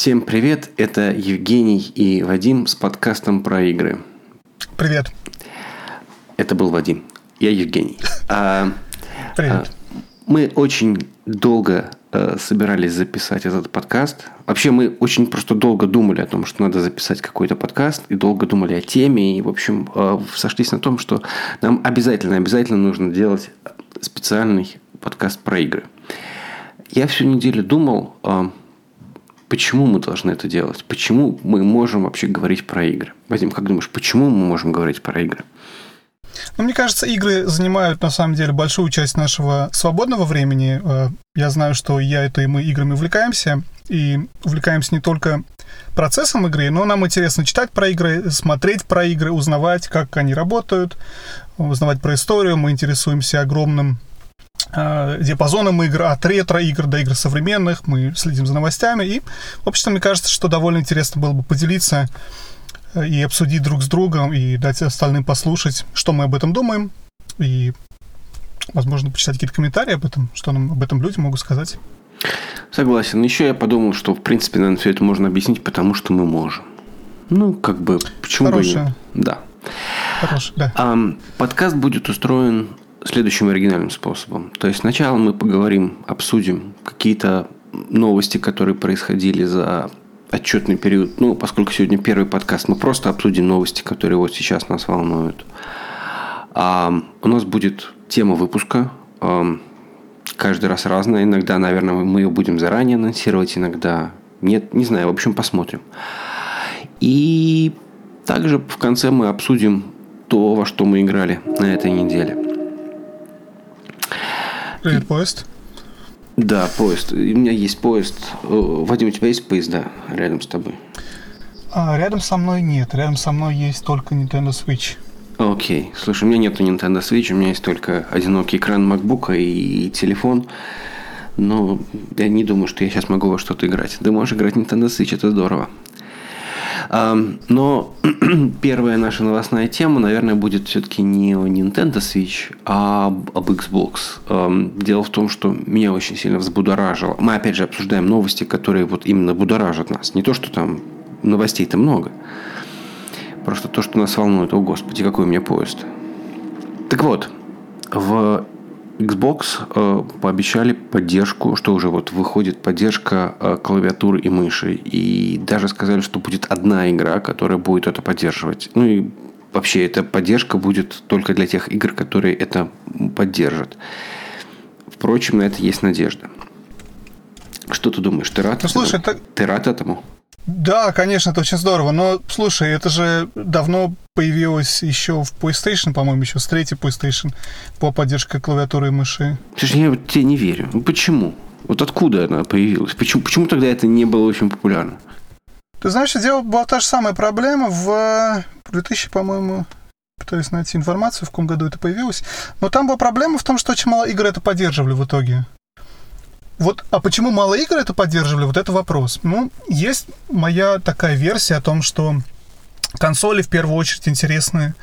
Всем привет, это Евгений и Вадим с подкастом про игры. Привет. Это был Вадим. Я Евгений. А, Привет. а, мы очень долго а, собирались записать этот подкаст. Вообще мы очень просто долго думали о том, что надо записать какой-то подкаст, и долго думали о теме, и, в общем, а, сошлись на том, что нам обязательно, обязательно нужно делать специальный подкаст про игры. Я всю неделю думал, а, почему мы должны это делать? Почему мы можем вообще говорить про игры? Вадим, как думаешь, почему мы можем говорить про игры? Ну, мне кажется, игры занимают на самом деле большую часть нашего свободного времени. Э, я знаю, что я это и мы играми увлекаемся. И увлекаемся не только процессом игры, но нам интересно читать про игры, смотреть про игры, узнавать, как они работают, узнавать про историю. Мы интересуемся огромным диапазоном игр, от ретро-игр до игр современных. Мы следим за новостями. И, в общем, мне кажется, что довольно интересно было бы поделиться э, и обсудить друг с другом, и дать остальным послушать, что мы об этом думаем. И, возможно, почитать какие-то комментарии об этом, что нам об этом люди могут сказать. Согласен. Еще я подумал, что, в принципе, наверное, все это можно объяснить, потому что мы можем. Ну, как бы, почему Хорошая. бы нет? Да. Хорошо, да. Подкаст будет устроен следующим оригинальным способом. То есть сначала мы поговорим, обсудим какие-то новости, которые происходили за отчетный период. Ну, поскольку сегодня первый подкаст, мы просто обсудим новости, которые вот сейчас нас волнуют. А, у нас будет тема выпуска. а, каждый раз разная. Иногда, наверное, мы ее будем заранее анонсировать, иногда нет. Не знаю, в общем, посмотрим. И также в конце мы обсудим то, во что мы играли на этой неделе. Привет, поезд. Да, поезд. У меня есть поезд. Э, Вадим, у тебя есть поезда рядом с тобой? А, рядом со мной нет. Рядом со мной есть только Nintendo Switch. Окей. Слушай, у меня нету Nintendo Switch, у меня есть только одинокий экран MacBook и телефон. Но я не думаю, что я сейчас могу во что-то играть. Ты можешь играть Nintendo Switch, это здорово. Но первая наша новостная тема, наверное, будет все-таки не о Nintendo Switch, а об, Xbox. Дело в том, что меня очень сильно взбудоражило. Мы опять же обсуждаем новости, которые вот именно будоражат нас. Не то, что там новостей-то много. Просто то, что нас волнует. О, Господи, какой у меня поезд. Так вот, в Xbox э, пообещали поддержку, что уже вот выходит поддержка э, клавиатуры и мыши. И даже сказали, что будет одна игра, которая будет это поддерживать. Ну и вообще эта поддержка будет только для тех игр, которые это поддержат. Впрочем, на это есть надежда. Что ты думаешь? Ты рад? Ну, слушай, это- Ты рад этому? Да, конечно, это очень здорово. Но слушай, это же давно появилось еще в PlayStation, по-моему, еще с третьей PlayStation по поддержке клавиатуры и мыши. Слушай, я вот тебе не верю. Ну, Почему? Вот откуда она появилась? Почему, почему тогда это не было очень популярно? Ты знаешь, дело была та же самая проблема в 2000, по-моему, пытаюсь найти информацию, в каком году это появилось. Но там была проблема в том, что очень мало игр это поддерживали в итоге. Вот, а почему мало игр это поддерживали, вот это вопрос. Ну, есть моя такая версия о том, что консоли в первую очередь интересны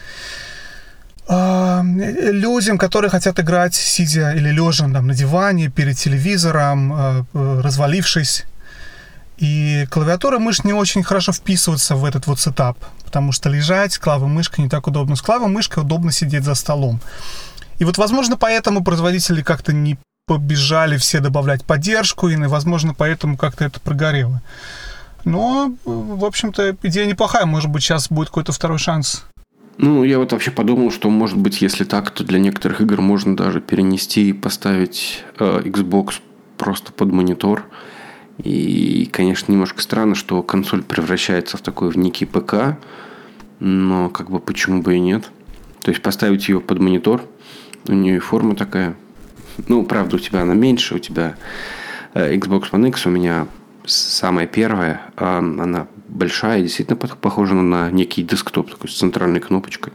а, людям, которые хотят играть сидя или лежа там, на диване, перед телевизором, а, э, развалившись. И клавиатура мышь не очень хорошо вписываются в этот вот сетап, потому что лежать клавой мышкой не так удобно. С клавой мышкой удобно сидеть за столом. И вот, возможно, поэтому производители как-то не побежали все добавлять поддержку, и, возможно, поэтому как-то это прогорело. Но, в общем-то, идея неплохая. Может быть, сейчас будет какой-то второй шанс. Ну, я вот вообще подумал, что, может быть, если так, то для некоторых игр можно даже перенести и поставить э, Xbox просто под монитор. И, конечно, немножко странно, что консоль превращается в такой в некий ПК, но как бы почему бы и нет. То есть поставить ее под монитор, у нее и форма такая. Ну, правда, у тебя она меньше, у тебя э, Xbox One X, у меня самая первая, она большая, действительно пох- похожа на некий десктоп такой с центральной кнопочкой.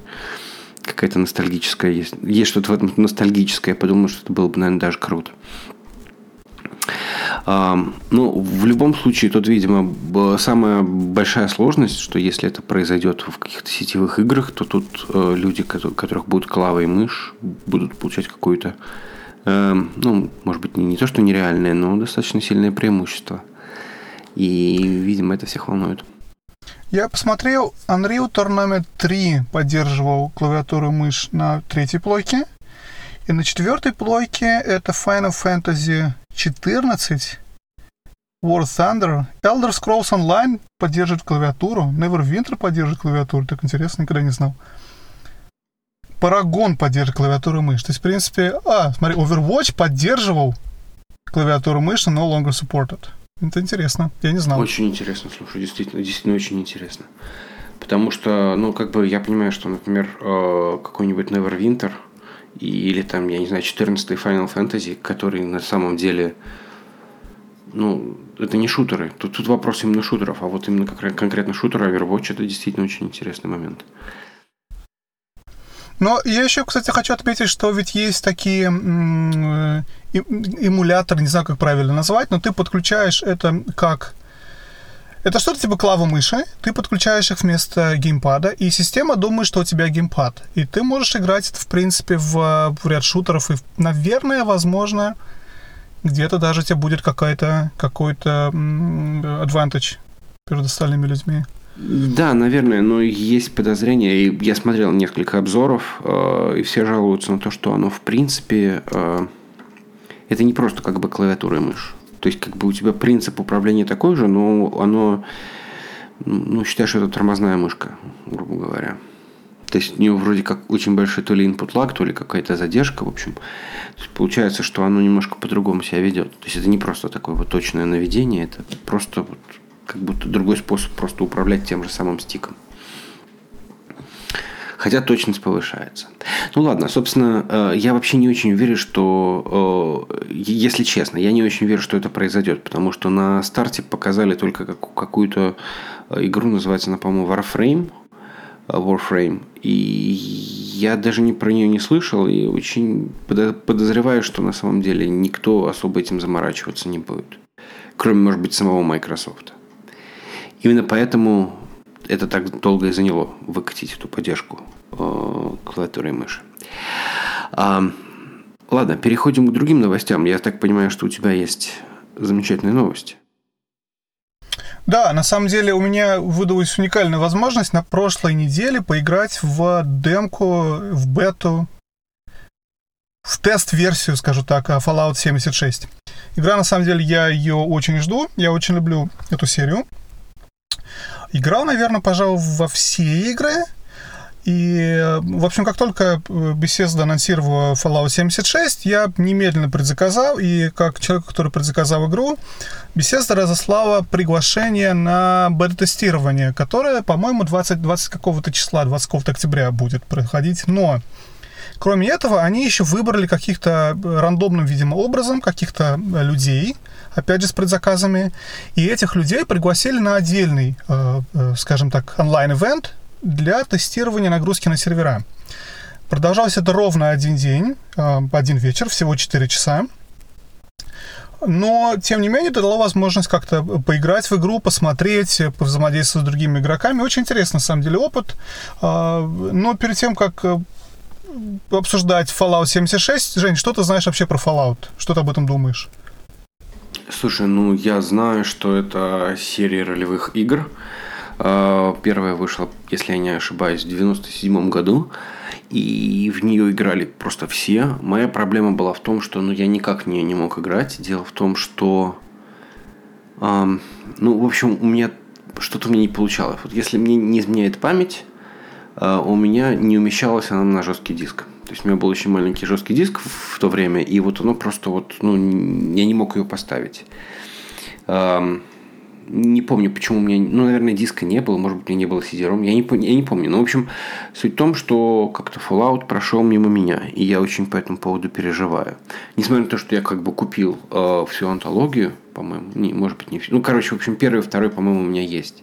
Какая-то ностальгическая есть. Есть что-то в этом ностальгическое. Я подумал, что это было бы, наверное, даже круто. Ну, в любом случае, тут, видимо, самая большая сложность, что если это произойдет в каких-то сетевых играх, то тут э, люди, у которых будут клава и мышь, будут получать какое-то, э, ну, может быть, не, не то, что нереальное, но достаточно сильное преимущество. И, видимо, это всех волнует. Я посмотрел, Unreal Tournament 3 поддерживал клавиатуру и мышь на третьей плойке. И на четвертой плойке это Final Fantasy 14, War Thunder, Elder Scrolls Online поддерживает клавиатуру, Neverwinter поддерживает клавиатуру, так интересно, никогда не знал. Paragon поддерживает клавиатуру и мышь. То есть, в принципе, а, смотри, Overwatch поддерживал клавиатуру и мышь, но longer supported. Это интересно, я не знал. Очень интересно, слушай, действительно, действительно очень интересно. Потому что, ну, как бы я понимаю, что, например, э, какой-нибудь Neverwinter – или там, я не знаю, 14 Final Fantasy, который на самом деле, ну, это не шутеры. Тут, тут вопрос именно шутеров, а вот именно конкретно шутер Overwatch это действительно очень интересный момент. Но я еще, кстати, хочу отметить, что ведь есть такие э, эмуляторы, не знаю, как правильно назвать, но ты подключаешь это как это что-то типа клавы мыши, ты подключаешь их вместо геймпада, и система думает, что у тебя геймпад. И ты можешь играть, в принципе, в, в ряд шутеров, и, наверное, возможно, где-то даже у тебя будет какая-то, какой-то advantage перед остальными людьми. Да, наверное, но есть подозрение. И я смотрел несколько обзоров, э, и все жалуются на то, что оно, в принципе, э, это не просто как бы клавиатура и мышь. То есть, как бы у тебя принцип управления такой же, но оно, ну, считаешь, что это тормозная мышка, грубо говоря. То есть, у него вроде как очень большой то ли input lag, то ли какая-то задержка, в общем. То есть, получается, что оно немножко по-другому себя ведет. То есть, это не просто такое вот точное наведение, это просто вот как будто другой способ просто управлять тем же самым стиком хотя точность повышается. Ну ладно, собственно, э, я вообще не очень верю, что, э, если честно, я не очень верю, что это произойдет, потому что на старте показали только какую-то э, игру, называется она, по-моему, Warframe, Warframe, и я даже не про нее не слышал, и очень подозреваю, что на самом деле никто особо этим заморачиваться не будет, кроме, может быть, самого Microsoft. Именно поэтому это так долго и заняло выкатить эту поддержку э, клавиатуры и мыши. А, ладно, переходим к другим новостям. Я так понимаю, что у тебя есть замечательные новости. Да, на самом деле у меня выдалась уникальная возможность на прошлой неделе поиграть в демку, в бету, в тест-версию, скажу так, Fallout 76. Игра, на самом деле, я ее очень жду, я очень люблю эту серию. Играл, наверное, пожалуй, во все игры. И, в общем, как только Bethesda анонсировала Fallout 76, я немедленно предзаказал, и как человек, который предзаказал игру, Bethesda разослала приглашение на бета-тестирование, которое, по-моему, 20, 20 какого-то числа, 20 какого-то октября будет проходить. Но, кроме этого, они еще выбрали каких-то рандомным, видимо, образом каких-то людей, опять же, с предзаказами. И этих людей пригласили на отдельный, э, э, скажем так, онлайн-эвент для тестирования нагрузки на сервера. Продолжалось это ровно один день, э, один вечер, всего 4 часа. Но, тем не менее, это дало возможность как-то поиграть в игру, посмотреть, повзаимодействовать с другими игроками. Очень интересный, на самом деле, опыт. Но перед тем, как обсуждать Fallout 76, Жень, что ты знаешь вообще про Fallout? Что ты об этом думаешь? Слушай, ну я знаю, что это серия ролевых игр. А, первая вышла, если я не ошибаюсь, в 97 году. И в нее играли просто все. Моя проблема была в том, что ну, я никак в нее не мог играть. Дело в том, что... Эм, ну, в общем, у меня что-то меня не получалось. Вот если мне не изменяет память, э, у меня не умещалась она на жесткий диск. То есть у меня был очень маленький жесткий диск в то время, и вот оно просто вот, ну, я не мог ее поставить. Не помню, почему у меня, ну, наверное, диска не было, может быть, у меня не было CD-ROM, я не, я не помню. Но, в общем, суть в том, что как-то Fallout прошел мимо меня, и я очень по этому поводу переживаю. Несмотря на то, что я как бы купил э, всю антологию, по-моему, не, может быть, не всю. Ну, короче, в общем, первый второй, по-моему, у меня есть.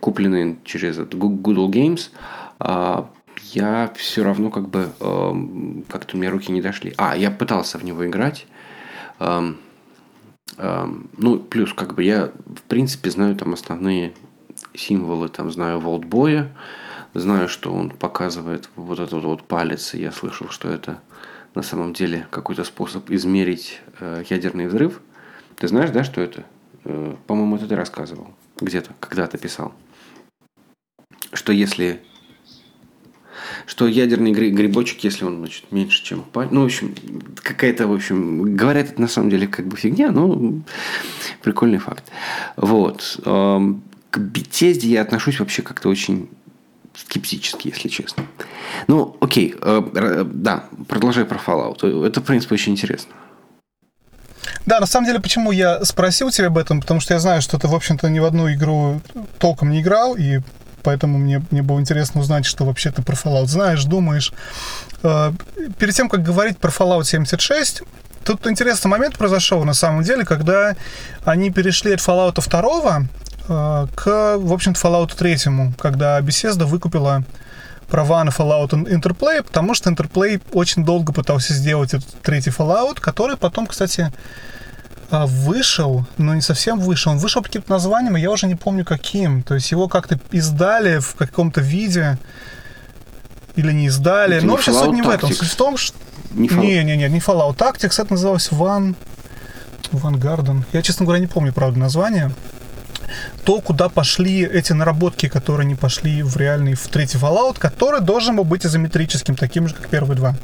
Купленные через Google Games. А, я все равно как бы э, как-то у меня руки не дошли. А, я пытался в него играть. Э, э, ну, плюс как бы я в принципе знаю там основные символы, там знаю волтбоя, знаю, что он показывает вот этот вот палец, и я слышал, что это на самом деле какой-то способ измерить э, ядерный взрыв. Ты знаешь, да, что это? э, по-моему, это ты рассказывал где-то, когда-то писал, что если что ядерный грибочек, если он значит, меньше, чем пальм, ну, в общем, какая-то, в общем, говорят, это на самом деле как бы фигня, но прикольный факт. Вот. К Bethesda я отношусь вообще как-то очень скептически, если честно. Ну, окей, э, да, продолжай про Fallout. Это, в принципе, очень интересно. Да, на самом деле, почему я спросил тебя об этом, потому что я знаю, что ты, в общем-то, ни в одну игру толком не играл, и поэтому мне, мне было интересно узнать, что вообще ты про Fallout знаешь, думаешь. Э, перед тем, как говорить про Fallout 76, тут интересный момент произошел, на самом деле, когда они перешли от Fallout 2 э, к, в общем-то, Fallout 3, когда Bethesda выкупила права на Fallout Interplay, потому что Interplay очень долго пытался сделать этот третий Fallout, который потом, кстати, вышел, но не совсем вышел. Он вышел каким-то названием, я уже не помню каким. То есть его как-то издали в каком-то виде или не издали. Это но не вообще суть не в этом. Суть в том, что... Не, не, не, не, не Fallout Tactics, это называлось One... One Garden. Я, честно говоря, не помню, правда, название. То, куда пошли эти наработки, которые не пошли в реальный, в третий Fallout, который должен был быть изометрическим, таким же, как первые два.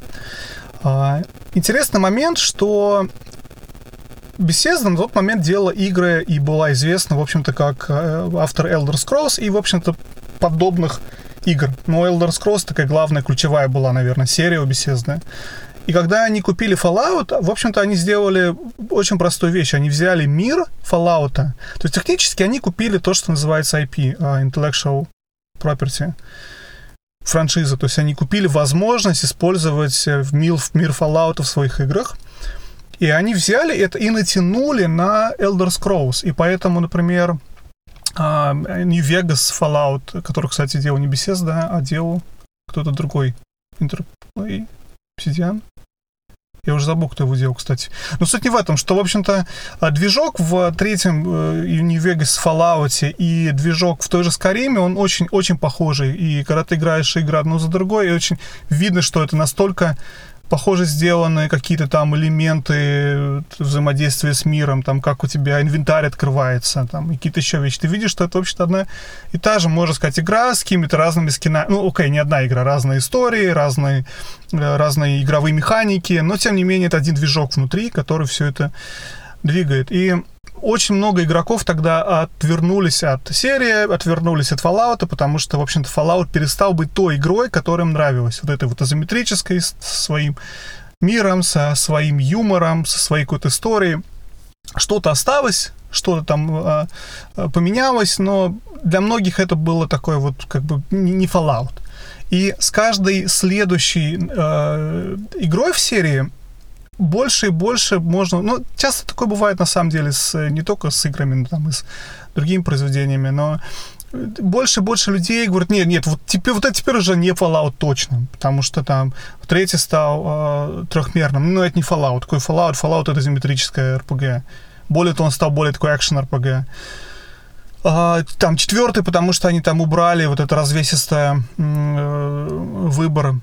А, интересный момент, что Bethesda на тот момент делала игры и была известна, в общем-то, как э, автор Elder Scrolls и, в общем-то, подобных игр. Но Elder Scrolls такая главная, ключевая была, наверное, серия у Bethesda. И когда они купили Fallout, в общем-то, они сделали очень простую вещь. Они взяли мир Fallout. То есть технически они купили то, что называется IP, а, Intellectual Property франшиза. То есть они купили возможность использовать э, мир, мир Fallout в своих играх. И они взяли это и натянули на Elder Scrolls. И поэтому, например, а, New Vegas Fallout, который, кстати, делал не Bethesda, а делал кто-то другой. Interplay? Obsidian? Я уже забыл, кто его делал, кстати. Но суть не в этом, что, в общем-то, а, движок в третьем э, New Vegas Fallout и движок в той же Skyrim, он очень-очень похожий. И когда ты играешь игру одну за другой, и очень видно, что это настолько похоже сделаны какие-то там элементы взаимодействия с миром, там как у тебя инвентарь открывается, там какие-то еще вещи. Ты видишь, что это вообще-то одна и та же, можно сказать, игра с какими-то разными скинами. Ну, окей, не одна игра, разные истории, разные, э, разные игровые механики, но тем не менее это один движок внутри, который все это двигает. И очень много игроков тогда отвернулись от серии, отвернулись от Fallout, потому что, в общем-то, Fallout перестал быть той игрой, которая им нравилась. Вот этой вот изометрической, с своим миром, со своим юмором, со своей какой-то историей. Что-то осталось, что-то там э, поменялось, но для многих это было такое вот как бы не Fallout. И с каждой следующей э, игрой в серии больше и больше можно... Ну, часто такое бывает, на самом деле, с, не только с играми, но там и с другими произведениями, но больше и больше людей говорят, нет, нет, вот теперь, вот это теперь уже не Fallout точно, потому что там третий стал э, трехмерным, но это не Fallout, такой Fallout, Fallout это изометрическая RPG. Более того, он стал более такой экшен RPG. А, там четвертый, потому что они там убрали вот это развесистое э, выбор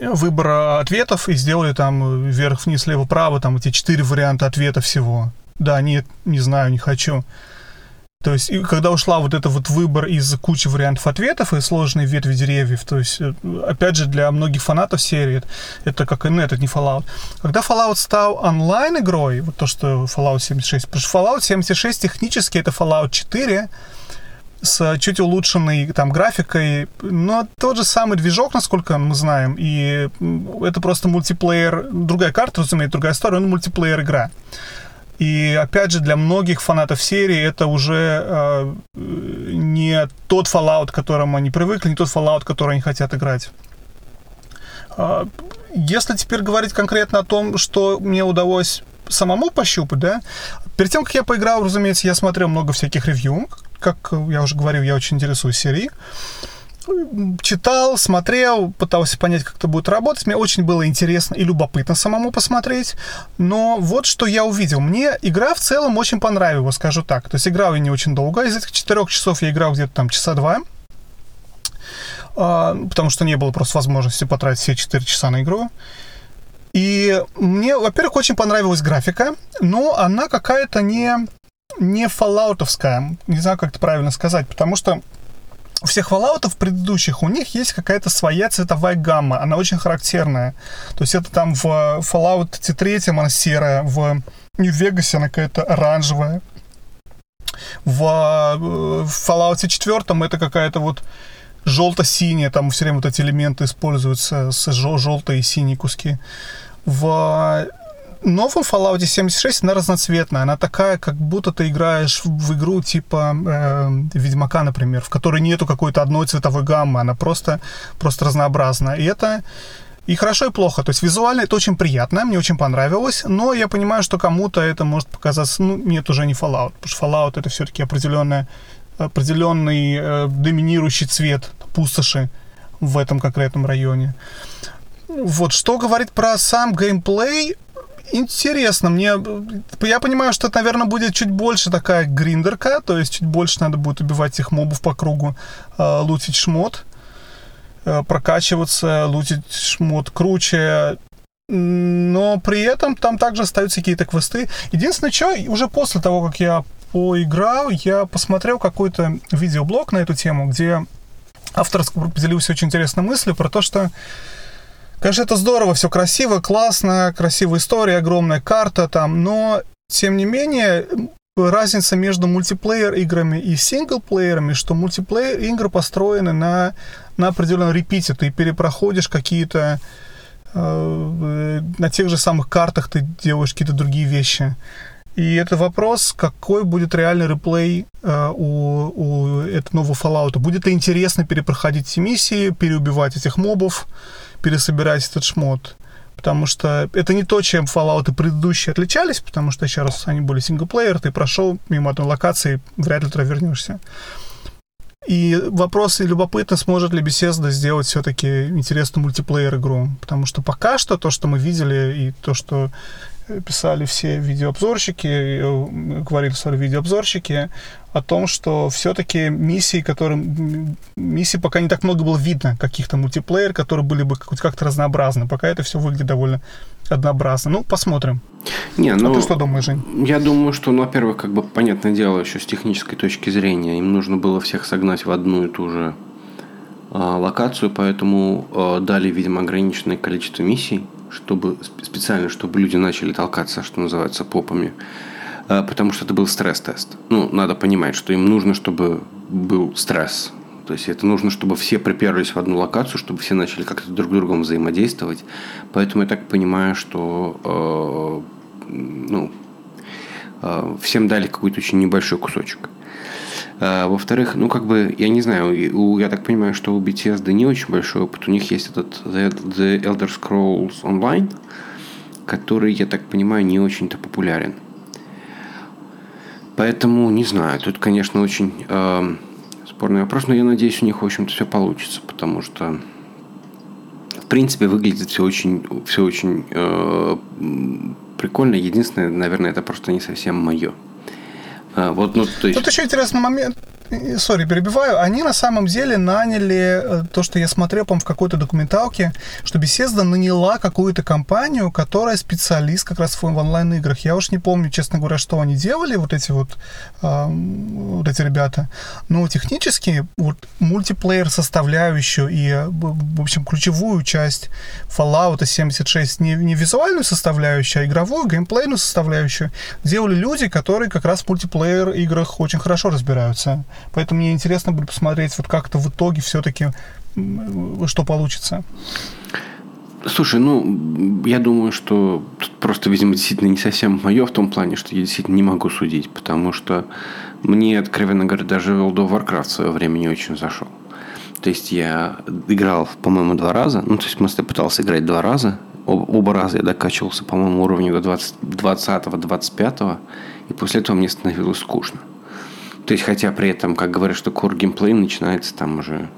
выбор ответов и сделали там вверх, вниз, лево, право, там эти четыре варианта ответа всего. Да, нет, не знаю, не хочу. То есть, и когда ушла вот это вот выбор из кучи вариантов ответов и сложные ветви деревьев, то есть, э, опять же, для многих фанатов серии, это как, ну, это не Fallout. Когда Fallout стал онлайн-игрой, вот то, что Fallout 76, потому что Fallout 76 технически это Fallout 4, с чуть улучшенной там графикой, но тот же самый движок, насколько мы знаем, и это просто мультиплеер, другая карта, разумеется, другая история, но мультиплеер игра. И опять же, для многих фанатов серии это уже э, не тот Fallout, к которому они привыкли, не тот Fallout, который они хотят играть. Э, если теперь говорить конкретно о том, что мне удалось самому пощупать, да, перед тем, как я поиграл, разумеется, я смотрел много всяких ревью, как я уже говорил, я очень интересуюсь серией. Читал, смотрел, пытался понять, как это будет работать. Мне очень было интересно и любопытно самому посмотреть. Но вот что я увидел. Мне игра в целом очень понравилась, скажу так. То есть играл я не очень долго. Из этих четырех часов я играл где-то там часа два. А, потому что не было просто возможности потратить все четыре часа на игру. И мне, во-первых, очень понравилась графика, но она какая-то не не фоллаутовская, не знаю, как это правильно сказать, потому что у всех Fallout предыдущих, у них есть какая-то своя цветовая гамма, она очень характерная. То есть это там в Fallout 3 она серая, в Нью-Вегасе она какая-то оранжевая. В, в Fallout 4 это какая-то вот желто-синяя, там все время вот эти элементы используются с желтые и синие куски. В новом Fallout 76 она разноцветная. Она такая, как будто ты играешь в, в игру типа э, Ведьмака, например, в которой нету какой-то одной цветовой гаммы. Она просто, просто разнообразна. И это и хорошо, и плохо. То есть визуально это очень приятно, мне очень понравилось, но я понимаю, что кому-то это может показаться, ну, нет, уже не Fallout, потому что Fallout это все-таки определенная, определенный э, доминирующий цвет пустоши в этом конкретном районе. Вот, что говорит про сам геймплей, интересно. Мне, я понимаю, что это, наверное, будет чуть больше такая гриндерка, то есть чуть больше надо будет убивать этих мобов по кругу, э, лутить шмот, э, прокачиваться, лутить шмот круче. Но при этом там также остаются какие-то квесты. Единственное, что уже после того, как я поиграл, я посмотрел какой-то видеоблог на эту тему, где автор поделился очень интересной мыслью про то, что Конечно, это здорово, все красиво, классно, красивая история, огромная карта там, но тем не менее разница между мультиплеер играми и синглплеерами, что мультиплеер игры построены на, на определенном репите. Ты перепроходишь какие-то э, на тех же самых картах ты делаешь какие-то другие вещи. И это вопрос, какой будет реальный реплей э, у, у этого нового Fallout. Будет ли интересно перепроходить эти миссии, переубивать этих мобов, пересобирать этот шмот. Потому что это не то, чем Fallout и предыдущие отличались, потому что, еще раз, они были синглплеер, ты прошел мимо одной локации, вряд ли туда вернешься. И вопрос любопытно, сможет ли Bethesda сделать все-таки интересную мультиплеер игру. Потому что пока что то, что мы видели, и то, что писали все видеообзорщики, э, говорили свои видеообзорщики о том, что все-таки миссии, которым миссии пока не так много было видно, каких-то мультиплеер, которые были бы как-то разнообразны. Пока это все выглядит довольно однообразно. Ну, посмотрим. Не, ну, а ты что думаешь, Жень? Я думаю, что, ну, во-первых, как бы, понятное дело, еще с технической точки зрения, им нужно было всех согнать в одну и ту же э, локацию, поэтому э, дали, видимо, ограниченное количество миссий чтобы специально, чтобы люди начали толкаться, что называется, попами, а, потому что это был стресс-тест. Ну, надо понимать, что им нужно, чтобы был стресс. То есть это нужно, чтобы все приперлись в одну локацию, чтобы все начали как-то друг с другом взаимодействовать. Поэтому я так понимаю, что э, ну, э, всем дали какой-то очень небольшой кусочек. А, во-вторых, ну, как бы, я не знаю, у, я так понимаю, что у Bethesda не очень большой опыт. У них есть этот The Elder Scrolls Online, который, я так понимаю, не очень-то популярен. Поэтому, не знаю, тут, конечно, очень э, спорный вопрос, но я надеюсь, у них, в общем-то, все получится, потому что, в принципе, выглядит все очень, все очень э, прикольно. Единственное, наверное, это просто не совсем мое. А, вот, ну, то есть... Тут еще интересный момент сори, перебиваю, они на самом деле наняли э, то, что я смотрел, по в какой-то документалке, что Bethesda наняла какую-то компанию, которая специалист как раз в онлайн-играх. Я уж не помню, честно говоря, что они делали, вот эти вот, э, вот эти ребята. Но технически вот мультиплеер составляющую и, э, в общем, ключевую часть Fallout 76, не, не визуальную составляющую, а игровую, геймплейную составляющую, делали люди, которые как раз в мультиплеер играх очень хорошо разбираются. Поэтому мне интересно будет посмотреть, вот как-то в итоге все-таки что получится. Слушай, ну, я думаю, что тут просто, видимо, действительно не совсем мое в том плане, что я действительно не могу судить, потому что мне, откровенно говоря, даже World of Warcraft в свое время не очень зашел. То есть я играл, по-моему, два раза. Ну, то есть просто пытался играть два раза. Оба раза я докачивался, по-моему, уровню до 20-25. И после этого мне становилось скучно. То есть, хотя при этом, как говорят, что core геймплей начинается там уже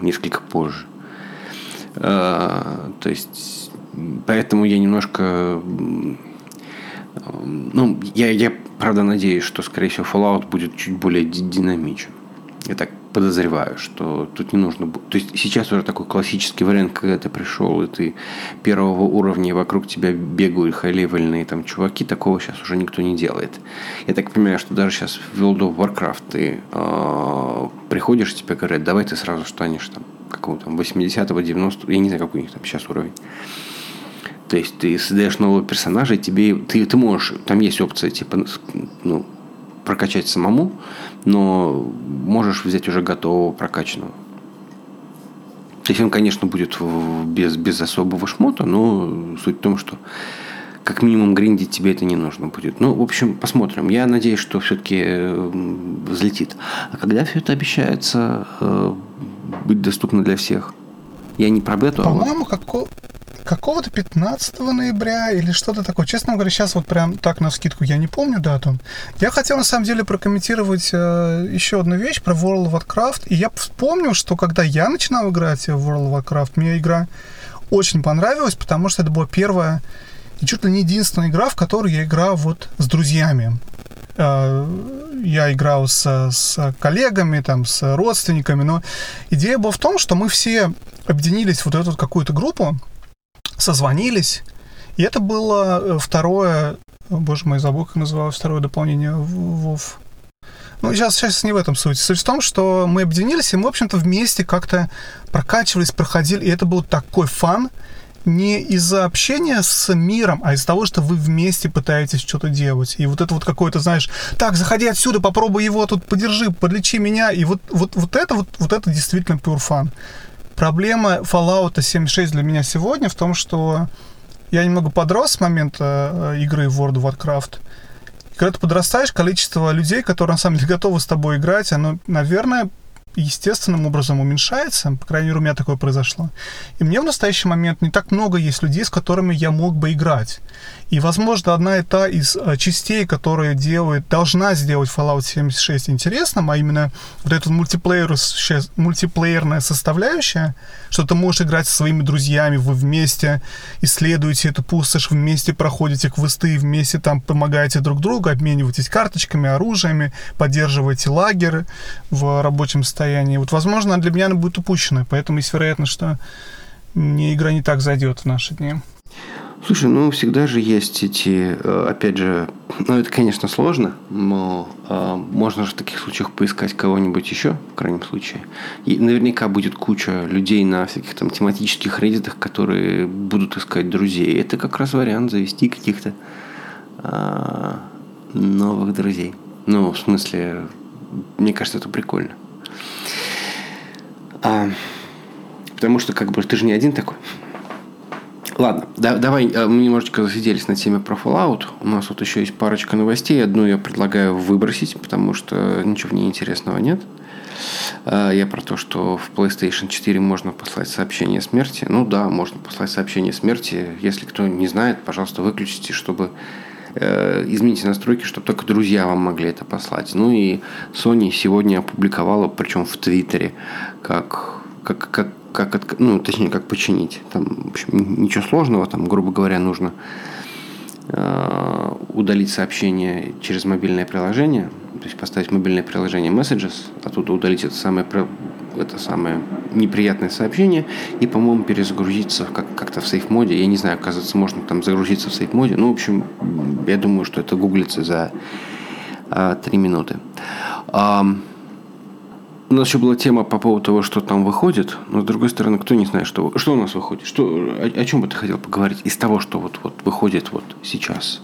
несколько позже. А, то есть, поэтому я немножко... Ну, я, я правда надеюсь, что, скорее всего, Fallout будет чуть более динамичен. Я так подозреваю, что тут не нужно... То есть сейчас уже такой классический вариант, когда ты пришел, и ты первого уровня, и вокруг тебя бегают хай-левельные там чуваки, такого сейчас уже никто не делает. Я так понимаю, что даже сейчас в World of Warcraft ты э, приходишь, тебе говорят, давай ты сразу станешь там какого там 80-го, 90 я не знаю, какой у них там сейчас уровень. То есть ты создаешь нового персонажа, и тебе ты, ты можешь, там есть опция типа ну, прокачать самому, но можешь взять уже готового прокачанного. То есть он, конечно, будет без, без особого шмота, но суть в том, что как минимум гриндить тебе это не нужно будет. Ну, в общем, посмотрим. Я надеюсь, что все-таки э, взлетит. А когда все это обещается э, быть доступно для всех? Я не про бету, По-моему, а... По-моему, какого-то 15 ноября или что-то такое. Честно говоря, сейчас вот прям так на скидку я не помню дату. Я хотел на самом деле прокомментировать э, еще одну вещь про World of Warcraft. И я вспомнил, что когда я начинал играть в World of Warcraft, мне игра очень понравилась, потому что это была первая и чуть ли не единственная игра, в которой я играл вот с друзьями. Э, я играл с, с коллегами, там, с родственниками, но идея была в том, что мы все объединились в вот эту какую-то группу, созвонились, и это было э, второе, боже мой, забыл, как называлось второе дополнение ВОВ. Ну, сейчас, сейчас не в этом суть. Суть в том, что мы объединились, и мы, в общем-то, вместе как-то прокачивались, проходили, и это был такой фан, не из-за общения с миром, а из-за того, что вы вместе пытаетесь что-то делать. И вот это вот какое-то, знаешь, так, заходи отсюда, попробуй его тут, подержи, подлечи меня. И вот, вот, вот это вот, вот это действительно pure fun. Проблема Fallout 76 для меня сегодня в том, что я немного подрос с момента э, игры в World of Warcraft. Когда ты подрастаешь, количество людей, которые на самом деле готовы с тобой играть, оно, наверное, естественным образом уменьшается. По крайней мере, у меня такое произошло. И мне в настоящий момент не так много есть людей, с которыми я мог бы играть. И, возможно, одна и та из э, частей, которая делает, должна сделать Fallout 76 интересным, а именно вот эта мультиплеер, мультиплеерная составляющая, что ты можешь играть со своими друзьями, вы вместе исследуете эту пустошь, вместе проходите квесты, вместе там помогаете друг другу, обмениваетесь карточками, оружиями, поддерживаете лагерь в рабочем состоянии. Вот, возможно, для меня она будет упущена, поэтому есть вероятность, что мне игра не так зайдет в наши дни. Слушай, ну всегда же есть эти, э, опять же, ну это, конечно, сложно, но э, можно же в таких случаях поискать кого-нибудь еще, в крайнем случае. И наверняка будет куча людей на всяких там тематических реддитах, которые будут искать друзей. Это как раз вариант завести каких-то э, новых друзей. Ну, в смысле, мне кажется, это прикольно. А, потому что как бы ты же не один такой. Ладно, да, давай, э, мы немножечко засиделись на теме про Fallout. У нас вот еще есть парочка новостей. Одну я предлагаю выбросить, потому что ничего в ней интересного нет. Э, я про то, что в PlayStation 4 можно послать сообщение смерти. Ну да, можно послать сообщение смерти. Если кто не знает, пожалуйста, выключите, чтобы э, измените настройки, чтобы только друзья вам могли это послать. Ну и Sony сегодня опубликовала, причем в Твиттере, как, как, как как, ну, точнее, как починить. Там, в общем, ничего сложного, там, грубо говоря, нужно э, удалить сообщение через мобильное приложение, то есть поставить мобильное приложение Messages, оттуда удалить это самое, это самое неприятное сообщение и, по-моему, перезагрузиться как- как-то в сейф-моде. Я не знаю, оказывается, можно там загрузиться в сейф-моде. Ну, в общем, я думаю, что это гуглится за 3 минуты. Э, у нас еще была тема по поводу того, что там выходит, но с другой стороны, кто не знает, что, что у нас выходит. Что, о, о чем бы ты хотел поговорить из того, что вот, вот выходит вот сейчас?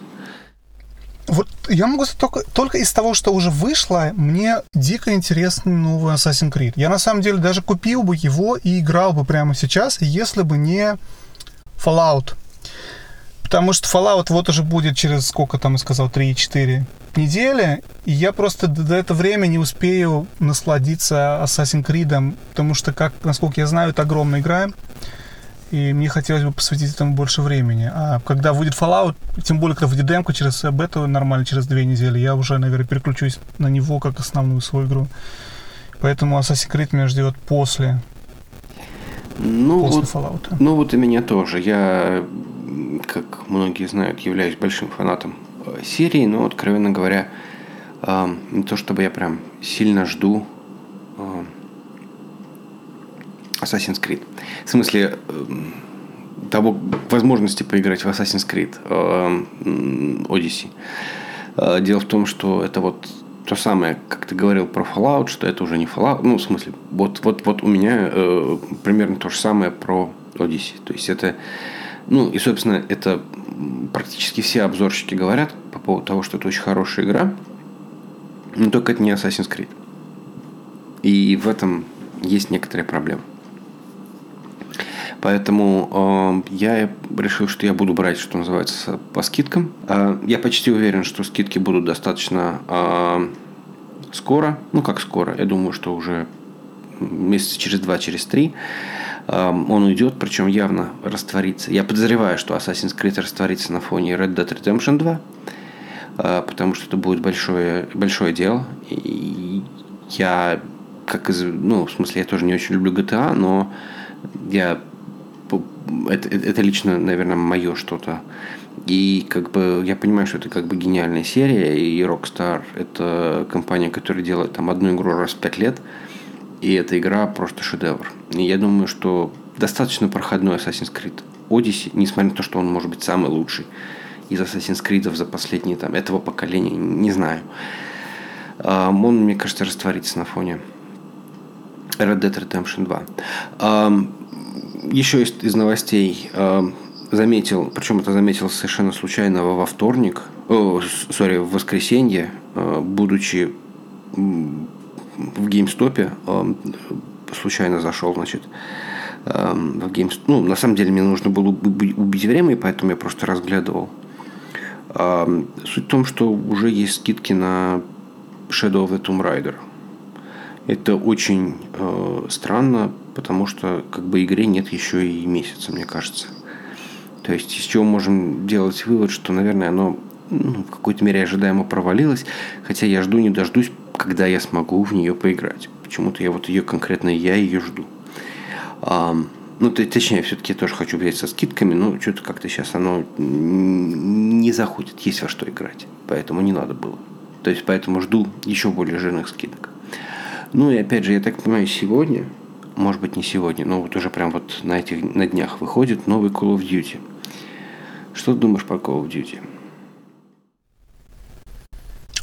Вот я могу только, только из того, что уже вышло, мне дико интересен новый Assassin's Creed. Я на самом деле даже купил бы его и играл бы прямо сейчас, если бы не Fallout. Потому что Fallout вот уже будет через сколько там я сказал, 3-4 недели, и я просто до этого времени не успею насладиться Assassin's Creed, потому что, как, насколько я знаю, это огромная игра, и мне хотелось бы посвятить этому больше времени. А когда выйдет Fallout, тем более, когда выйдет демка через бету нормально через две недели, я уже, наверное, переключусь на него как основную свою игру. Поэтому Assassin's Creed меня ждет после ну, после вот, Fallout. Ну вот и меня тоже. Я, как многие знают, являюсь большим фанатом серии, но, откровенно говоря, не то чтобы я прям сильно жду Assassin's Creed. В смысле, того возможности поиграть в Assassin's Creed Odyssey. Дело в том, что это вот то самое, как ты говорил про Fallout, что это уже не Fallout. Ну, в смысле, вот, вот, вот у меня э, примерно то же самое про Odyssey. То есть это, ну, и, собственно, это практически все обзорщики говорят по поводу того, что это очень хорошая игра, но только это не Assassin's Creed. И в этом есть некоторые проблемы. Поэтому э, я решил, что я буду брать, что называется, по скидкам. Э, я почти уверен, что скидки будут достаточно э, скоро. Ну, как скоро. Я думаю, что уже месяца через два, через три он уйдет, причем явно растворится. Я подозреваю, что Assassin's Creed растворится на фоне Red Dead Redemption 2, э, потому что это будет большое, большое дело. И я, как из... Ну, в смысле, я тоже не очень люблю GTA, но я это, это лично, наверное, мое что-то. И как бы я понимаю, что это как бы гениальная серия, и Rockstar это компания, которая делает там одну игру раз в пять лет, и эта игра просто шедевр. И я думаю, что достаточно проходной Assassin's Creed Odyssey, несмотря на то, что он может быть самый лучший из Assassin's Creed за последние там этого поколения, не знаю. Он, мне кажется, растворится на фоне Red Dead Redemption 2 еще из, из новостей э, заметил, причем это заметил совершенно случайно во вторник, о, сори, в воскресенье, э, будучи в геймстопе, э, случайно зашел, значит, э, в геймстоп. Ну, на самом деле мне нужно было убить время, и поэтому я просто разглядывал. Э, суть в том, что уже есть скидки на Shadow of the Tomb Raider. Это очень э, странно, потому что как бы игре нет еще и месяца, мне кажется. То есть из чего можем делать вывод, что, наверное, оно ну, в какой-то мере ожидаемо провалилось, хотя я жду не дождусь, когда я смогу в нее поиграть. Почему-то я вот ее конкретно я ее жду. А, ну, то, точнее, все-таки я тоже хочу взять со скидками, но что-то как-то сейчас оно не заходит, есть во что играть. Поэтому не надо было. То есть, поэтому жду еще более жирных скидок. Ну и опять же, я так понимаю, сегодня может быть не сегодня, но вот уже прям вот на этих на днях выходит новый Call of Duty. Что ты думаешь про Call of Duty?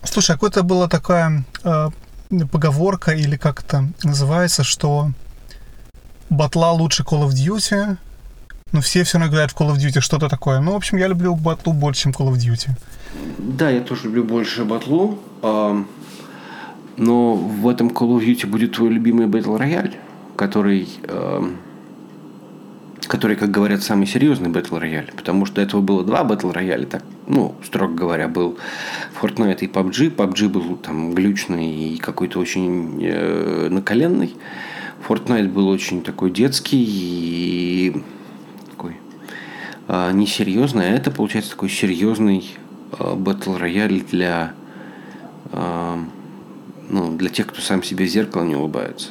Слушай, а какая-то была такая э, поговорка или как это называется, что батла лучше Call of Duty, но все все равно играют в Call of Duty, что-то такое. Ну, в общем, я люблю батлу больше, чем Call of Duty. Да, я тоже люблю больше батлу. Э, но в этом Call of Duty будет твой любимый Battle Royale который, э, который, как говорят, самый серьезный Battle Royale, потому что до этого было два Battle Royale, так, ну, строго говоря, был Fortnite и PUBG. PUBG был там глючный и какой-то очень э, наколенный. Fortnite был очень такой детский и такой э, несерьезный, а это, получается, такой серьезный э, Battle Royale для, э, ну, для тех, кто сам себе зеркало не улыбается.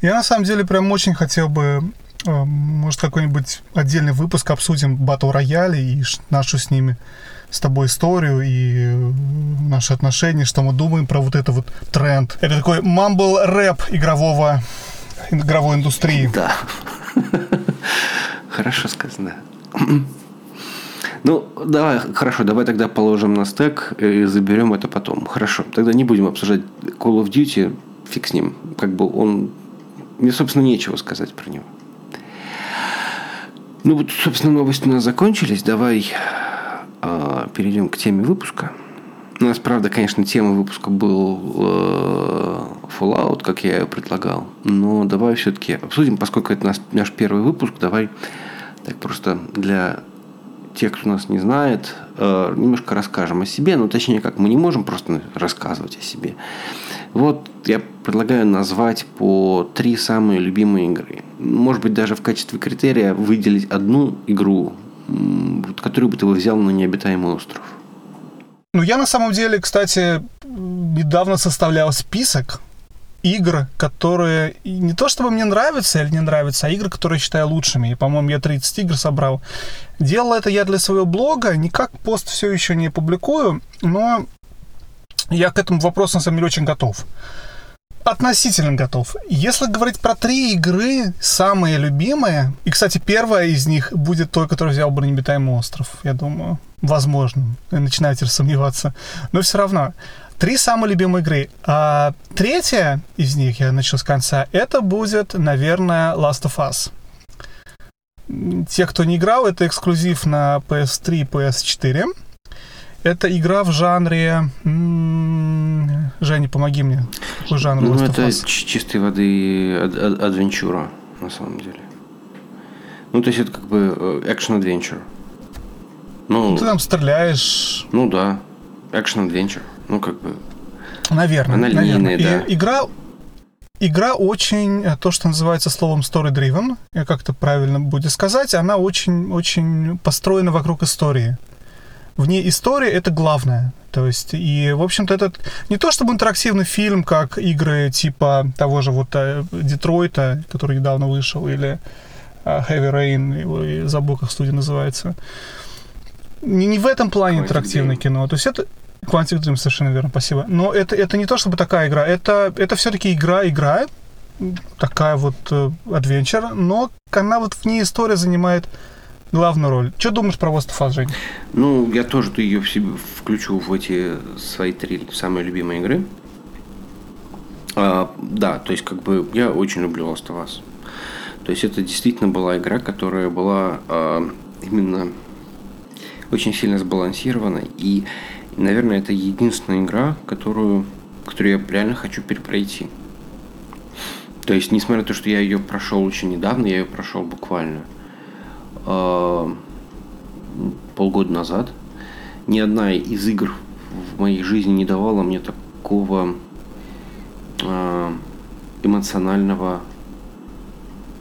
Я на самом деле прям очень хотел бы э, может, какой-нибудь отдельный выпуск обсудим батл рояли и нашу с ними с тобой историю и э, наши отношения, что мы думаем про вот это вот тренд. Это такой мамбл рэп игрового игровой индустрии. Да. Хорошо сказано. Ну, давай, хорошо, давай тогда положим на стек и заберем это потом. Хорошо, тогда не будем обсуждать Call of Duty, фиг с ним. Как бы он мне, собственно, нечего сказать про него. Ну вот, собственно, новости у нас закончились. Давай э, перейдем к теме выпуска. У нас, правда, конечно, тема выпуска был э, Fallout, как я ее предлагал. Но давай все-таки обсудим, поскольку это наш, наш первый выпуск, давай так просто для тех, кто нас не знает, э, немножко расскажем о себе. Ну, точнее, как мы не можем просто рассказывать о себе. Вот я предлагаю назвать по три самые любимые игры. Может быть, даже в качестве критерия выделить одну игру, которую бы ты взял на необитаемый остров. Ну, я на самом деле, кстати, недавно составлял список игр, которые не то чтобы мне нравятся или не нравятся, а игры, которые считаю лучшими. И, по-моему, я 30 игр собрал. Делал это я для своего блога, никак пост все еще не публикую, но я к этому вопросу, на самом деле, очень готов. относительно готов. Если говорить про три игры, самые любимые, и, кстати, первая из них будет той, которую взял Time остров, я думаю. Возможно. Начинаете сомневаться. Но все равно. Три самые любимые игры. А третья из них, я начал с конца, это будет, наверное, Last of Us. Те, кто не играл, это эксклюзив на PS3 и PS4. Это игра в жанре... Женя, помоги мне. Какой жанр Ну, это чистой воды адвенчура, на самом деле. Ну, то есть это как бы экшен-адвенчур. Ну, ну, ты там стреляешь. Ну да, экшен-адвенчур. Ну, как бы... Наверное. Она линейная, да. И, игра Игра очень, э, то, что называется словом story-driven, как это правильно будет сказать, она очень-очень построена вокруг истории. В ней история — это главное. То есть, и, в общем-то, это не то чтобы интерактивный фильм, как игры типа того же вот э, Детройта, который недавно вышел, или э, Heavy Rain, его забыл, как студия называется. Не, не в этом плане интерактивное кино. То есть это, Quantic Dream, совершенно верно, спасибо. Но это, это не то, чтобы такая игра. Это, это все-таки игра-игра, такая вот адвенчер, э, но она вот в ней история занимает главную роль. Что думаешь про Last of Us, Жень? Ну, я тоже ее в себе включу в эти свои три самые любимые игры. А, да, то есть как бы я очень люблю Last of Us. То есть это действительно была игра, которая была а, именно очень сильно сбалансирована и наверное, это единственная игра, которую, которую я реально хочу перепройти. То есть, несмотря на то, что я ее прошел очень недавно, я ее прошел буквально э, полгода назад, ни одна из игр в моей жизни не давала мне такого э, эмоционального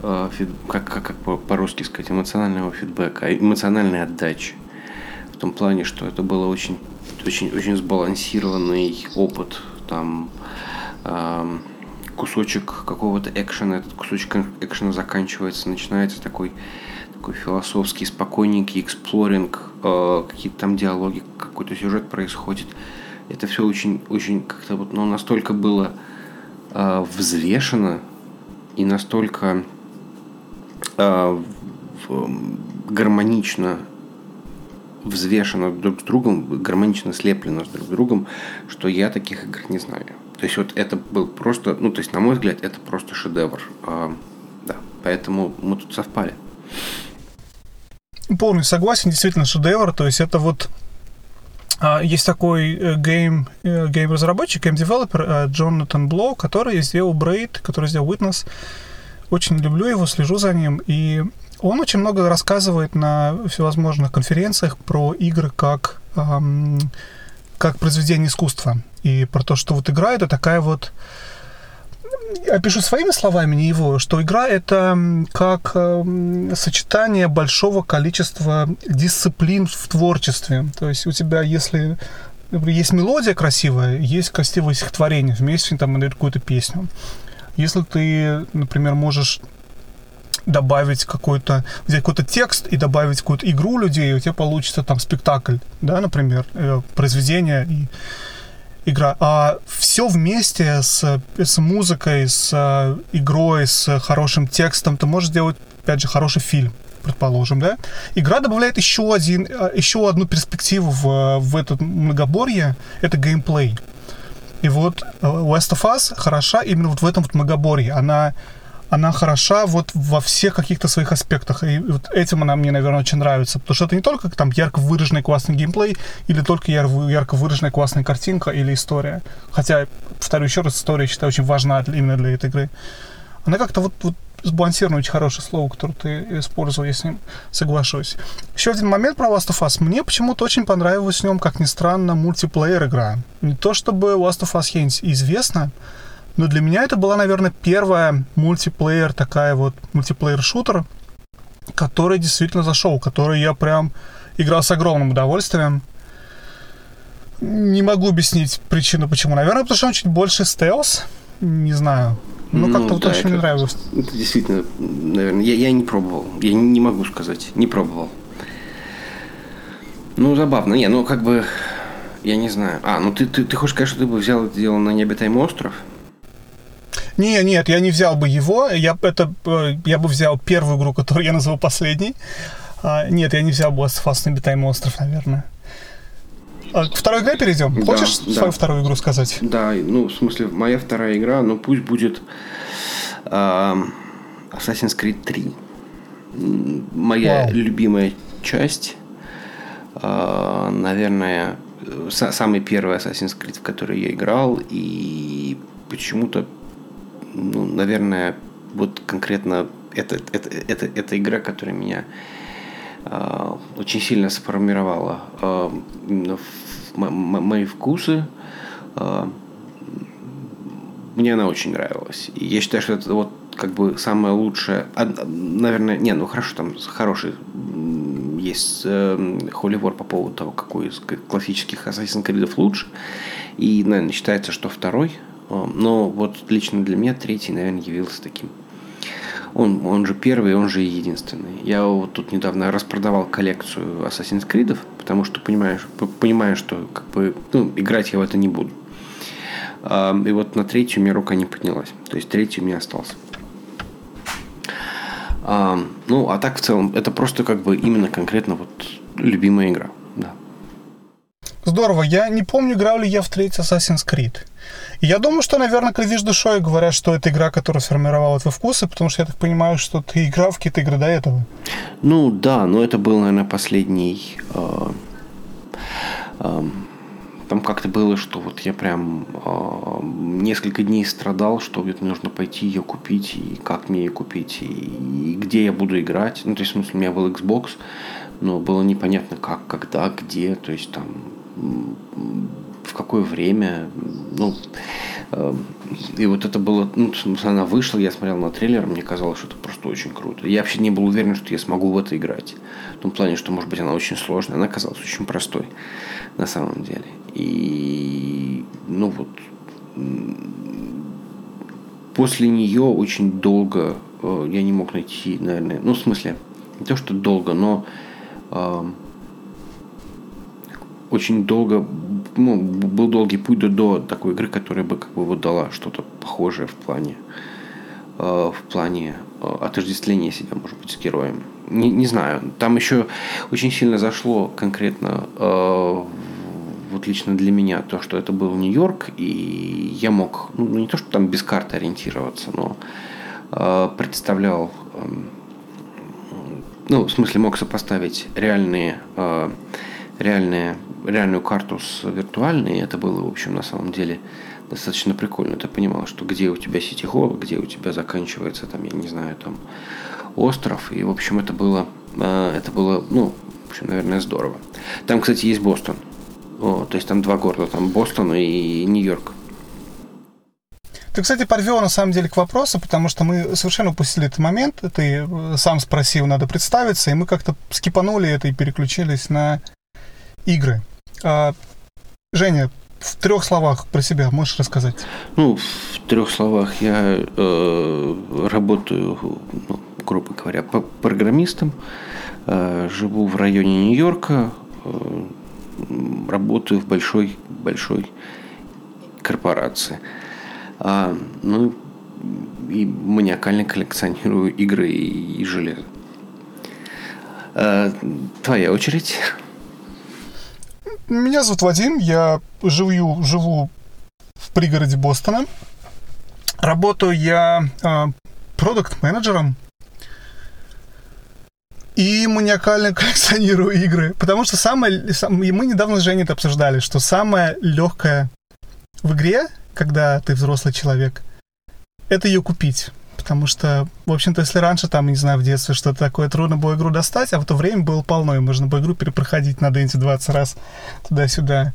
э, фид, как, как, как по-русски сказать, эмоционального фидбэка, эмоциональной отдачи. В том плане, что это было очень очень, очень сбалансированный опыт. Там э, кусочек какого-то экшена, этот кусочек экшена заканчивается, начинается такой, такой философский, спокойненький эксплоринг, э, какие-то там диалоги, какой-то сюжет происходит. Это все очень, очень как-то вот, ну, настолько было э, взвешено и настолько э, гармонично взвешено друг с другом, гармонично слеплено с друг с другом, что я таких игр не знаю. То есть вот это был просто, ну то есть на мой взгляд, это просто шедевр. А, да, поэтому мы тут совпали. Полностью согласен, действительно шедевр. То есть это вот а, есть такой э, game, э, game-разработчик, game-developer э, Джонатан Блоу, который сделал Braid, который сделал Witness. Очень люблю его, слежу за ним. И он очень много рассказывает на всевозможных конференциях про игры как, эм, как произведение искусства. И про то, что вот игра это такая вот опишу своими словами, не его, что игра это как э, сочетание большого количества дисциплин в творчестве. То есть у тебя, если есть мелодия красивая, есть красивое стихотворение, вместе там какую-то песню. Если ты, например, можешь добавить какой-то, взять какой-то текст и добавить какую-то игру людей, и у тебя получится там спектакль, да, например, э, произведение и игра. А все вместе с, с музыкой, с э, игрой, с хорошим текстом ты можешь сделать, опять же, хороший фильм предположим, да, игра добавляет еще, один, э, еще одну перспективу в, в этот многоборье, это геймплей. И вот West of Us хороша именно вот в этом вот многоборье. Она она хороша вот во всех каких-то своих аспектах. И вот этим она мне, наверное, очень нравится. Потому что это не только там ярко выраженный классный геймплей, или только ярко выраженная классная картинка или история. Хотя, повторю еще раз, история, считаю, очень важна именно для этой игры. Она как-то вот, вот сбалансированное, очень хорошее слово, которое ты использовал, я с ним соглашусь. Еще один момент про Last of Us. Мне почему-то очень понравилась в нем, как ни странно, мультиплеер игра. Не то чтобы Last of Us ей известно, но для меня это была, наверное, первая мультиплеер, такая вот мультиплеер-шутер, который действительно зашел, который я прям играл с огромным удовольствием. Не могу объяснить причину, почему. Наверное, потому что он чуть больше стелс. Не знаю. Но ну, как-то вот да, очень это, нравилось. Это действительно, наверное, я, я не пробовал. Я не, не могу сказать. Не пробовал. Ну, забавно. Не, ну как бы, я не знаю. А, ну ты, ты, ты хочешь сказать, что ты бы взял это дело на необитаемый остров? Не, нет, я не взял бы его. Я, это, э, я бы взял первую игру, которую я назвал последней. А, нет, я не взял бы Last of Us обитаемый остров, наверное. А к второй игре перейдем? Да, Хочешь да. свою вторую игру сказать? Да, ну, в смысле, моя вторая игра, ну, пусть будет эм, Assassin's Creed 3. М, Моя Вау. любимая часть, э, наверное, са- самый первый Assassin's Creed, в который я играл, и почему-то, ну, наверное, вот конкретно это, это, это, это игра, которая меня э, очень сильно сформировала э, именно в мо- мо- мои вкусы. Э, мне она очень нравилась. И я считаю, что это вот как бы самое лучшее. а, Наверное, не, ну хорошо, там хороший есть э, холивор по поводу того, какой из классических Assassin's Creed лучше. И, наверное, считается, что второй. Э, Но вот лично для меня третий, наверное, явился таким он, он же первый, он же и единственный. Я вот тут недавно распродавал коллекцию Assassin's Creed, потому что понимаешь, понимаю, что как бы, ну, играть я в это не буду. А, И вот на третью у меня рука не поднялась. То есть третий у меня остался. А, ну, а так в целом, это просто как бы именно конкретно вот любимая игра. Да. Здорово. Я не помню, играл ли я в третий Assassin's Creed. Я думаю, что, наверное, кривишь душой, говорят, что это игра, которая сформировала твои вкусы, потому что я так понимаю, что ты играл в какие-то игры до этого. Ну да, но это был, наверное, последний. э, эм, там как-то было, что вот я прям э, несколько дней страдал, что вот нужно пойти ее купить, и как мне ее купить, и, и где я буду играть. Ну, то есть, в смысле, у меня был Xbox, но было непонятно как, когда, где, то есть там в какое время, ну, э, и вот это было, ну, смысле, она вышла, я смотрел на трейлер, мне казалось, что это просто очень круто. Я вообще не был уверен, что я смогу в это играть. В том плане, что, может быть, она очень сложная, она казалась очень простой на самом деле. И, ну вот, после нее очень долго э, я не мог найти, наверное, ну, в смысле, не то, что долго, но эм, очень долго, ну, был долгий путь до, до такой игры, которая бы как бы вот дала что-то похожее в плане, э, в плане э, отождествления себя, может быть, с героем. Не, не знаю, там еще очень сильно зашло конкретно э, вот лично для меня то, что это был Нью-Йорк, и я мог, ну, не то, что там без карты ориентироваться, но э, представлял эм, ну, в смысле, мог сопоставить реальные, э, реальные, реальную карту с виртуальной, и это было, в общем, на самом деле достаточно прикольно. Ты понимал, что где у тебя Сити Холл, где у тебя заканчивается, там, я не знаю, там, остров, и, в общем, это было, э, это было, ну, в общем, наверное, здорово. Там, кстати, есть Бостон. О, то есть там два города, там Бостон и Нью-Йорк. Ты, кстати, подвел на самом деле к вопросу, потому что мы совершенно упустили этот момент. Ты э, сам спросил, надо представиться, и мы как-то скипанули это и переключились на игры. А, Женя, в трех словах про себя можешь рассказать? Ну, в трех словах, я э, работаю, ну, грубо говоря, по- программистом, э, живу в районе Нью-Йорка, э, работаю в большой, большой корпорации. А, ну, и маниакально коллекционирую игры и, и железо. Э, твоя очередь. Меня зовут Вадим, я живу, живу в пригороде Бостона. Работаю я а, продукт-менеджером и маниакально коллекционирую игры. Потому что самое... сам- и мы недавно с Женей это обсуждали, что самое легкое в игре, когда ты взрослый человек, это ее купить. Потому что, в общем-то, если раньше, там, не знаю, в детстве что-то такое, трудно было игру достать, а в то время было полно, и можно было игру перепроходить на Денте 20 раз туда-сюда,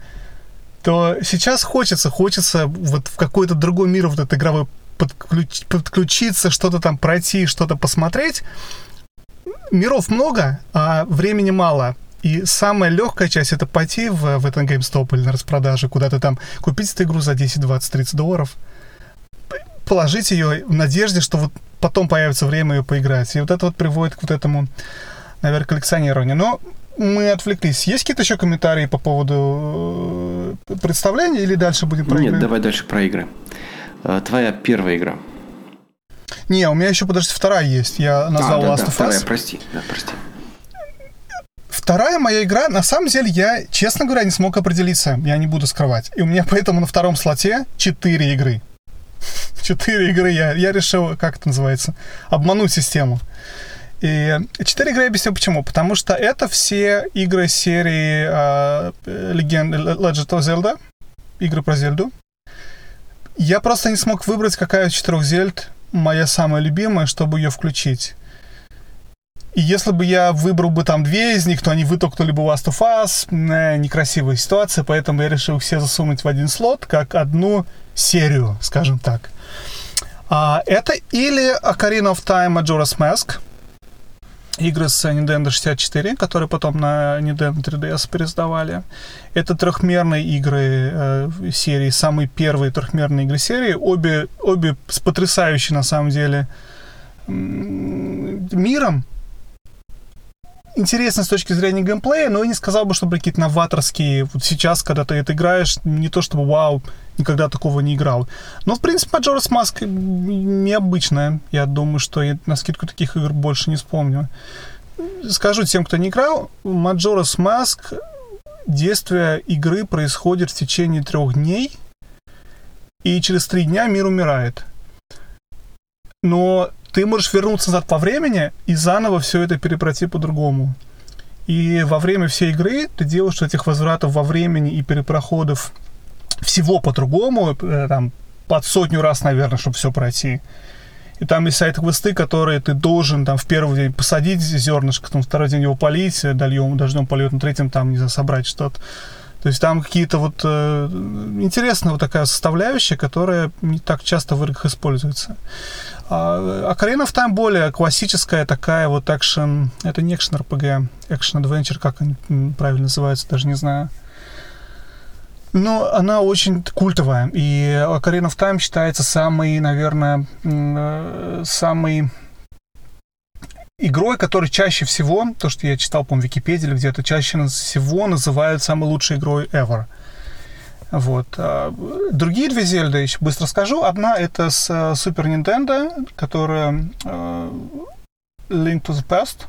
то сейчас хочется, хочется вот в какой-то другой мир вот этот игровой подключ- подключиться, что-то там пройти, что-то посмотреть. Миров много, а времени мало. И самая легкая часть это пойти в, в этот GameStop или на распродаже, куда-то там купить эту игру за 10, 20, 30 долларов, положить ее в надежде, что вот потом появится время ее поиграть. И вот это вот приводит к вот этому, наверное, коллекционированию. Но мы отвлеклись. Есть какие-то еще комментарии по поводу э, представления или дальше будем про Нет, игры? давай дальше про игры. Э, твоя первая игра. Не, у меня еще, подожди, вторая есть. Я назвал а, да, Last да, of Us. Вторая, прости, да, прости. Вторая моя игра, на самом деле, я, честно говоря, не смог определиться. Я не буду скрывать. И у меня поэтому на втором слоте 4 игры. 4 игры я, я решил, как это называется, обмануть систему. И 4 игры я объясню почему. Потому что это все игры серии uh, Legend, Legend of Zelda, игры про Зельду. Я просто не смог выбрать, какая из четырех Зельд моя самая любимая, чтобы ее включить. И если бы я выбрал бы там две из них, то они вытолкнули бы Last of Us. Э, некрасивая ситуация, поэтому я решил все засунуть в один слот, как одну серию, скажем так. А, это или Ocarina of Time Majora's Mask, игры с Nintendo 64, которые потом на Nintendo 3DS пересдавали. Это трехмерные игры э, серии, самые первые трехмерные игры серии. Обе, обе с потрясающей, на самом деле, миром, интересно с точки зрения геймплея, но я не сказал бы, что какие-то новаторские. Вот сейчас, когда ты это играешь, не то чтобы вау, никогда такого не играл. Но, в принципе, Majora's Mask необычная. Я думаю, что я на скидку таких игр больше не вспомню. Скажу тем, кто не играл, Majora's Mask действие игры происходит в течение трех дней, и через три дня мир умирает. Но ты можешь вернуться назад по времени и заново все это перепройти по-другому. И во время всей игры ты делаешь этих возвратов во времени и перепроходов всего по-другому, э, там, под сотню раз, наверное, чтобы все пройти. И там есть сайт-квесты, которые ты должен там в первый день посадить зернышко, там второй день его полить, дольем, дождем польет, на третьем там, не знаю, собрать что-то. То есть там какие-то вот э, интересная вот такая составляющая, которая не так часто в играх используется. А Ocarina of Time более классическая такая вот экшен, это не экшен RPG, экшен adventure, как он правильно называется, даже не знаю. Но она очень культовая, и Ocarina of Time считается самый, наверное, э, самый игрой, которая чаще всего, то, что я читал, по-моему, в Википедии или где-то, чаще всего называют самой лучшей игрой ever. Вот. А, другие две Зельды, еще быстро скажу. Одна это с э, Super Nintendo, которая э, Link to the Past.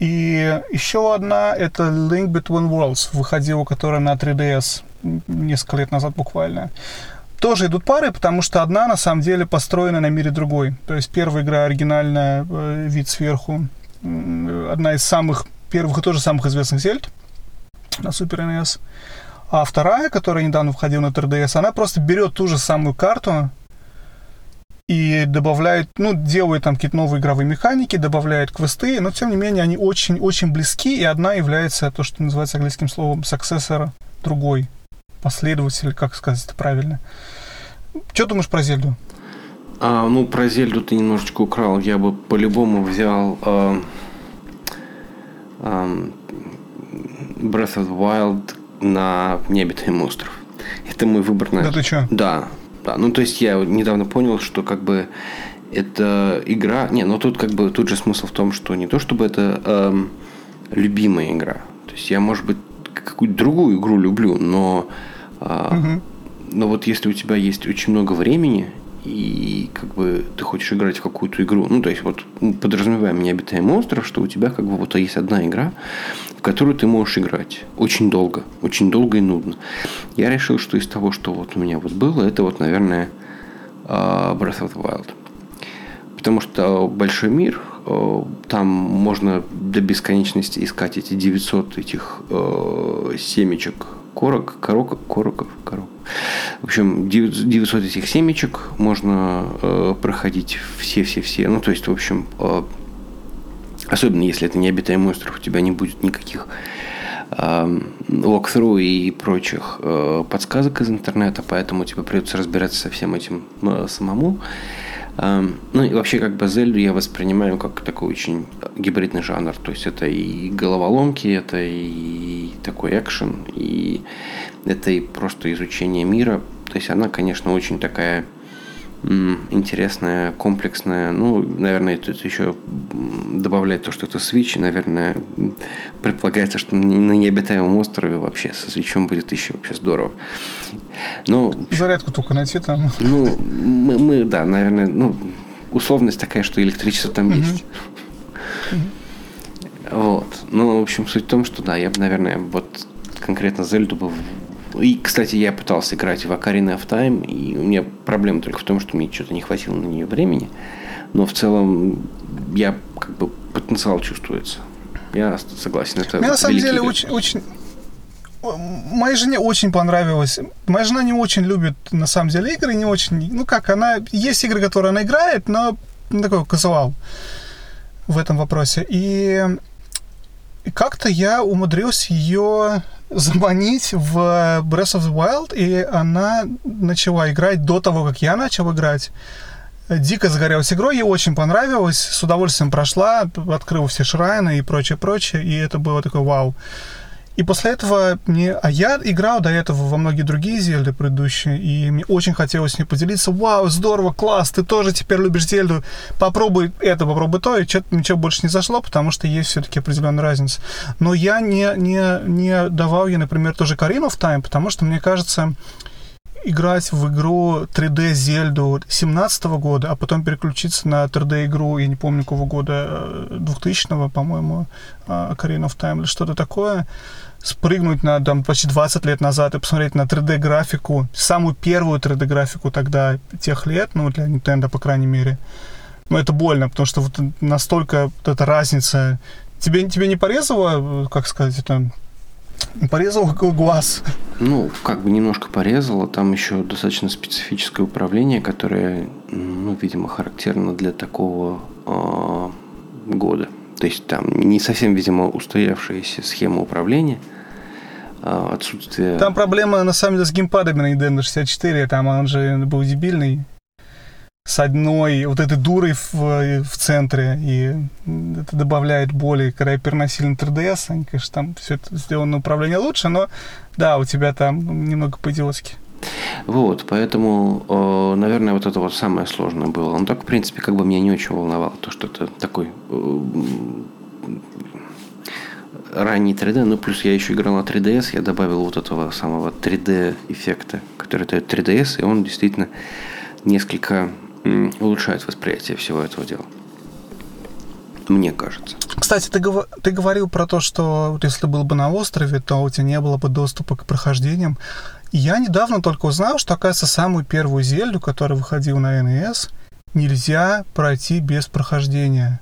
И еще одна это Link Between Worlds, выходила, которая на 3DS несколько лет назад буквально. Тоже идут пары, потому что одна на самом деле построена на мире другой. То есть первая игра оригинальная, э, вид сверху, одна из самых первых и тоже самых известных Зельд на Super NES. А вторая, которая недавно входила на 3DS, она просто берет ту же самую карту и добавляет, ну, делает там какие-то новые игровые механики, добавляет квесты, но тем не менее они очень-очень близки, и одна является то, что называется английским словом successor другой, последователь, как сказать это правильно. Что думаешь про Зельду? А, ну, про Зельду ты немножечко украл. Я бы по-любому взял э, э, Breath of the Wild на необитаемый остров. Это мой выбор на... Да ты что? Да, да. Ну, то есть я недавно понял, что как бы это игра... Не, ну тут как бы тут же смысл в том, что не то чтобы это эм, любимая игра. То есть я, может быть, какую-то другую игру люблю, но... Э, угу. Но вот если у тебя есть очень много времени, и как бы ты хочешь играть в какую-то игру, ну, то есть вот подразумеваем необитаемый остров, что у тебя как бы вот есть одна игра, в которую ты можешь играть очень долго, очень долго и нудно. Я решил, что из того, что вот у меня вот было, это вот, наверное, а, Breath of the Wild. Потому что большой мир, а, там можно до бесконечности искать эти 900 этих э, семечек корок, корок, короков, корок. В общем, 900 этих семечек можно э, проходить все-все-все. Ну, то есть, в общем, э, особенно если это не обитаемый остров, у тебя не будет никаких э, walkthrough и прочих э, подсказок из интернета, поэтому тебе придется разбираться со всем этим э, самому. Ну и вообще как бы я воспринимаю как такой очень гибридный жанр. То есть это и головоломки, это и такой экшен, и это и просто изучение мира. То есть она, конечно, очень такая интересная, комплексная. Ну, наверное, тут еще добавляет то, что это Switch, наверное, предполагается, что на необитаемом острове вообще со свечом будет еще вообще здорово. Но, Зарядку только найти там. Ну, мы, мы да, наверное, ну, условность такая, что электричество там угу. есть. Угу. Вот. Ну, в общем, суть в том, что да, я бы, наверное, вот конкретно Зельду бы и, кстати, я пытался играть в Ocarina of Time, и у меня проблема только в том, что мне что-то не хватило на нее времени. Но в целом я как бы потенциал чувствуется. Я согласен. Это мне на самом деле очень, очень, моей жене очень понравилось. Моя жена не очень любит, на самом деле, игры, не очень... Ну как, она... Есть игры, которые она играет, но такой казуал в этом вопросе. И, и как-то я умудрился ее заманить в Breath of the Wild, и она начала играть до того, как я начал играть. Дико загорелась игрой, ей очень понравилось, с удовольствием прошла, открыла все шрайны и прочее, прочее, и это было такое вау. И после этого мне... А я играл до этого во многие другие Зельды предыдущие, и мне очень хотелось с ней поделиться. Вау, здорово, класс, ты тоже теперь любишь Зельду. Попробуй это, попробуй то, и что-то ничего больше не зашло, потому что есть все-таки определенная разница. Но я не, не, не давал ей, например, тоже Карину в тайм, потому что мне кажется, играть в игру 3D Зельду 17 года, а потом переключиться на 3D игру, я не помню какого года, 2000 э, по-моему, Ocarina of Time или что-то такое, спрыгнуть на там, почти 20 лет назад и посмотреть на 3D-графику, самую первую 3D-графику тогда тех лет, ну, для Nintendo, по крайней мере. Ну, это больно, потому что вот настолько вот эта разница... Тебе, тебе не порезало, как сказать, это Порезал глаз. Ну, как бы немножко порезало. Там еще достаточно специфическое управление, которое, ну, видимо, характерно для такого э, года. То есть там не совсем, видимо, устоявшаяся схема управления – а, отсутствие... Там проблема, на самом деле, с геймпадами на Nintendo 64. Там он же был дебильный. С одной вот этой дурой в, в центре. И это добавляет боли. Когда я переносил на 3DS, они, конечно, там все это сделано управление лучше, но да, у тебя там немного по-идиотски. Вот, поэтому, наверное, вот это вот самое сложное было. Но так, в принципе, как бы меня не очень волновало, то, что это такой э, ранний 3D, ну плюс я еще играл на 3DS, я добавил вот этого самого 3D эффекта, который дает 3DS, и он действительно несколько улучшает восприятие всего этого дела. Мне кажется. Кстати, ты, гов... ты говорил про то, что вот если был бы на острове, то у тебя не было бы доступа к прохождениям. Я недавно только узнал, что, оказывается, самую первую Зельду, которая выходила на NES, нельзя пройти без прохождения.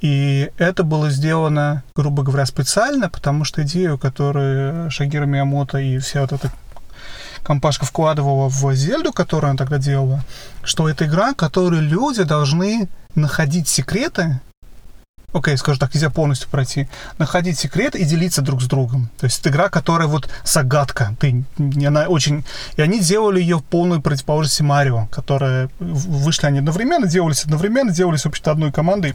И это было сделано, грубо говоря, специально, потому что идею, которую Шагира Миямото и вся вот эта компашка вкладывала в Зельду, которую она тогда делала, что это игра, которую люди должны находить секреты, окей, okay, скажу так, нельзя полностью пройти, находить секрет и делиться друг с другом. То есть это игра, которая вот загадка. Ты, она очень... И они делали ее в полной противоположности Марио, которая... Вышли они одновременно, делались одновременно, делались, в общем-то, одной командой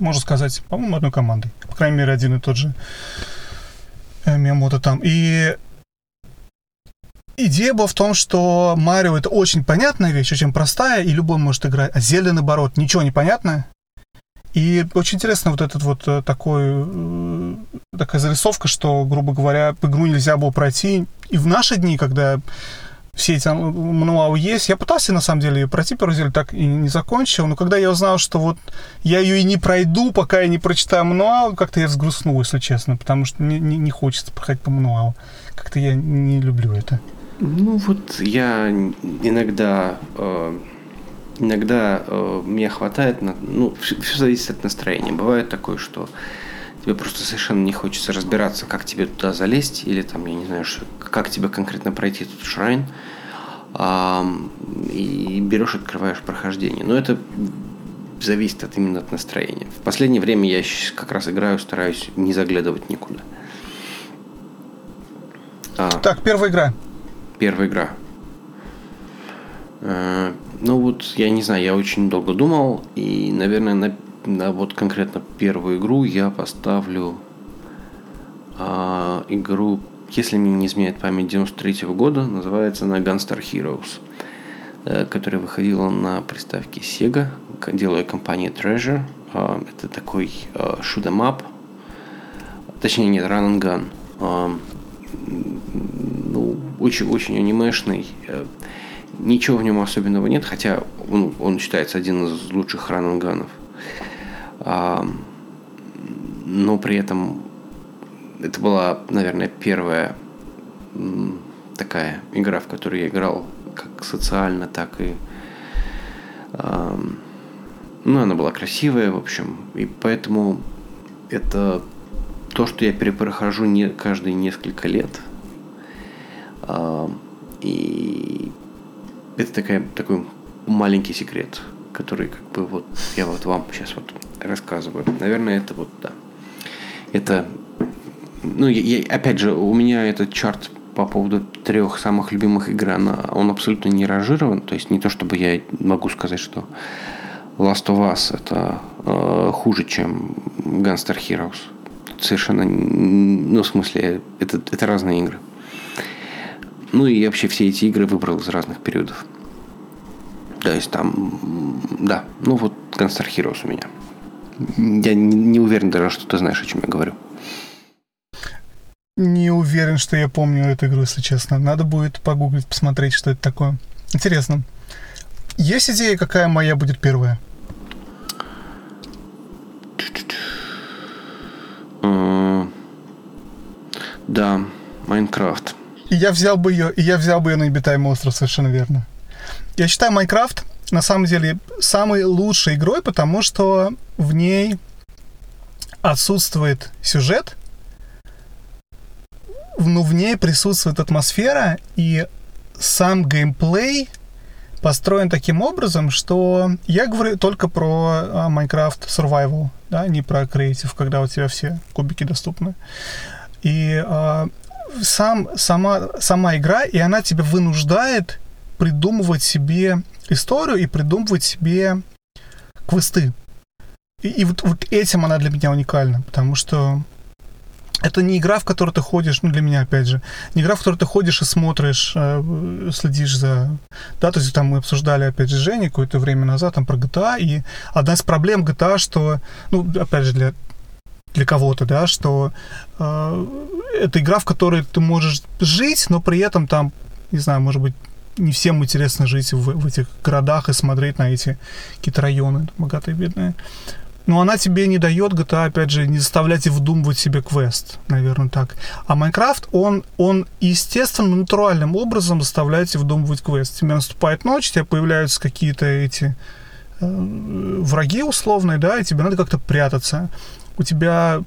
можно сказать, по-моему, одной командой. По крайней мере, один и тот же э, Миямото там. И идея была в том, что Марио это очень понятная вещь, очень простая, и любой может играть. А Зельда, наоборот, ничего не понятно. И очень интересно вот этот вот э, такой, э, такая зарисовка, что, грубо говоря, игру нельзя было пройти. И в наши дни, когда все эти мануалы есть. Я пытался, на самом деле, ее пройти первый разделе, так и не закончил. Но когда я узнал, что вот я ее и не пройду, пока я не прочитаю мануал, как-то я взгрустнул, если честно, потому что мне не, не хочется проходить по мануалу. Как-то я не люблю это. Ну вот я иногда... Э, иногда э, мне хватает... На, ну, все, все зависит от настроения. Бывает такое, что тебе просто совершенно не хочется разбираться, как тебе туда залезть, или там, я не знаю, как тебе конкретно пройти этот шрайн, и берешь, открываешь прохождение. Но это зависит от именно от настроения. В последнее время я как раз играю, стараюсь не заглядывать никуда. А, так, первая игра. Первая игра. А, ну вот, я не знаю, я очень долго думал, и, наверное, на на вот конкретно первую игру я поставлю а, игру, если мне не изменяет память, 93 -го года, называется она Gunstar Heroes. э, которая выходила на приставке Sega, делая компания Treasure. Э, это такой э, shoot точнее нет, run and gun. Э, ну, очень-очень анимешный. Э, ничего в нем особенного нет, хотя он, он считается один из лучших рананганов. А, но при этом это была, наверное, первая такая игра, в которую я играл как социально, так и... Ну, она была красивая, в общем. И поэтому это то, что я перепрохожу не каждые несколько лет. А, и это такая, такой маленький секрет, который как бы вот я вот вам сейчас вот рассказываю. Наверное, это вот, да. Это, ну, я, я, опять же, у меня этот чарт по поводу трех самых любимых игр, она, он абсолютно не ранжирован. То есть не то, чтобы я могу сказать, что Last of Us это э, хуже, чем Gunstar Heroes. Совершенно, ну, в смысле, это, это разные игры. Ну и вообще все эти игры выбрал из разных периодов. То есть там, да, ну вот Gunstar Heroes у меня. Я не, не уверен даже, что ты знаешь, о чем я говорю. Не уверен, что я помню эту игру, если честно. Надо будет погуглить, посмотреть, что это такое. Интересно. Есть идея, какая моя будет первая? Да, Майнкрафт. И я взял бы ее, и я взял бы ее на обитаемый остров, совершенно верно. Я считаю Майнкрафт на самом деле самой лучшей игрой, потому что в ней отсутствует сюжет, но в ней присутствует атмосфера, и сам геймплей построен таким образом, что я говорю только про а, Minecraft Survival, да, не про Creative, когда у тебя все кубики доступны. И а, сам, сама, сама игра, и она тебя вынуждает придумывать себе историю и придумывать себе квесты. И, и вот, вот этим она для меня уникальна, потому что это не игра, в которой ты ходишь, ну для меня опять же, не игра, в которой ты ходишь и смотришь, э, следишь за... Да, то есть там мы обсуждали опять же Женей какое-то время назад там про GTA, и одна из проблем GTA, что, ну опять же для для кого-то, да, что э, это игра, в которой ты можешь жить, но при этом там, не знаю, может быть, не всем интересно жить в, в этих городах и смотреть на эти какие-то районы богатые, бедные. Но она тебе не дает GTA, опять же, не заставлять и вдумывать себе квест, наверное, так. А Майнкрафт, он, он естественным, натуральным образом заставляет тебя вдумывать квест. Тебе наступает ночь, у тебя появляются какие-то эти э, враги условные, да, и тебе надо как-то прятаться у тебя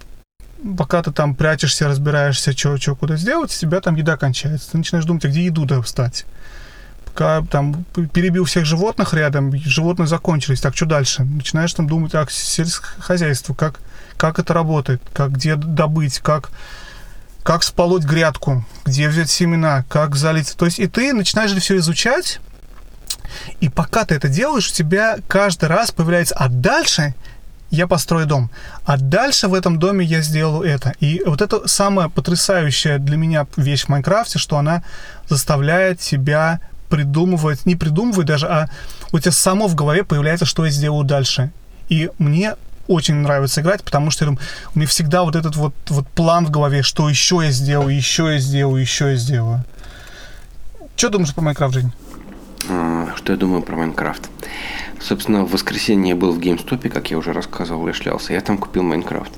пока ты там прячешься, разбираешься, что, что, куда сделать, у тебя там еда кончается. Ты начинаешь думать, а где еду достать? Там перебил всех животных рядом, животные закончились, так что дальше? Начинаешь там думать, как сельское хозяйство, как, как это работает, как где добыть, как, как сполоть грядку, где взять семена, как залить. То есть и ты начинаешь это все изучать, и пока ты это делаешь, у тебя каждый раз появляется, а дальше я построю дом. А дальше в этом доме я сделаю это. И вот это самая потрясающая для меня вещь в Майнкрафте, что она заставляет тебя придумывать, не придумывать даже, а у тебя само в голове появляется, что я сделаю дальше. И мне очень нравится играть, потому что у меня всегда вот этот вот, вот план в голове, что еще я сделаю, еще я сделаю, еще я сделаю. Что думаешь про Майнкрафт, Жень? А, что я думаю про Майнкрафт? Собственно, в воскресенье я был в GameStop, как я уже рассказывал, я шлялся. Я там купил Майнкрафт.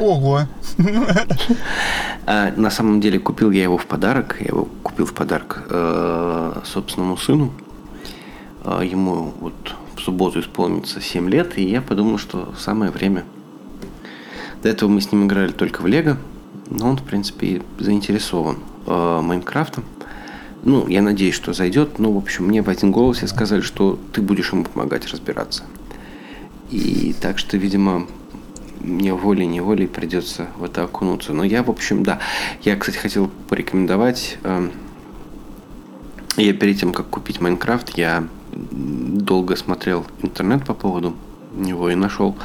Ого! А, на самом деле купил я его в подарок. Я его купил в подарок э, собственному сыну. Э, ему вот в субботу исполнится 7 лет, и я подумал, что самое время. До этого мы с ним играли только в Лего, но он, в принципе, заинтересован э, Майнкрафтом. Ну, я надеюсь, что зайдет. Но, в общем, мне в один голос сказали, что ты будешь ему помогать разбираться. И так что, видимо, мне волей-неволей придется в это окунуться. Но я, в общем, да. Я, кстати, хотел порекомендовать. Э, я перед тем, как купить Майнкрафт, я долго смотрел интернет по поводу него и нашел.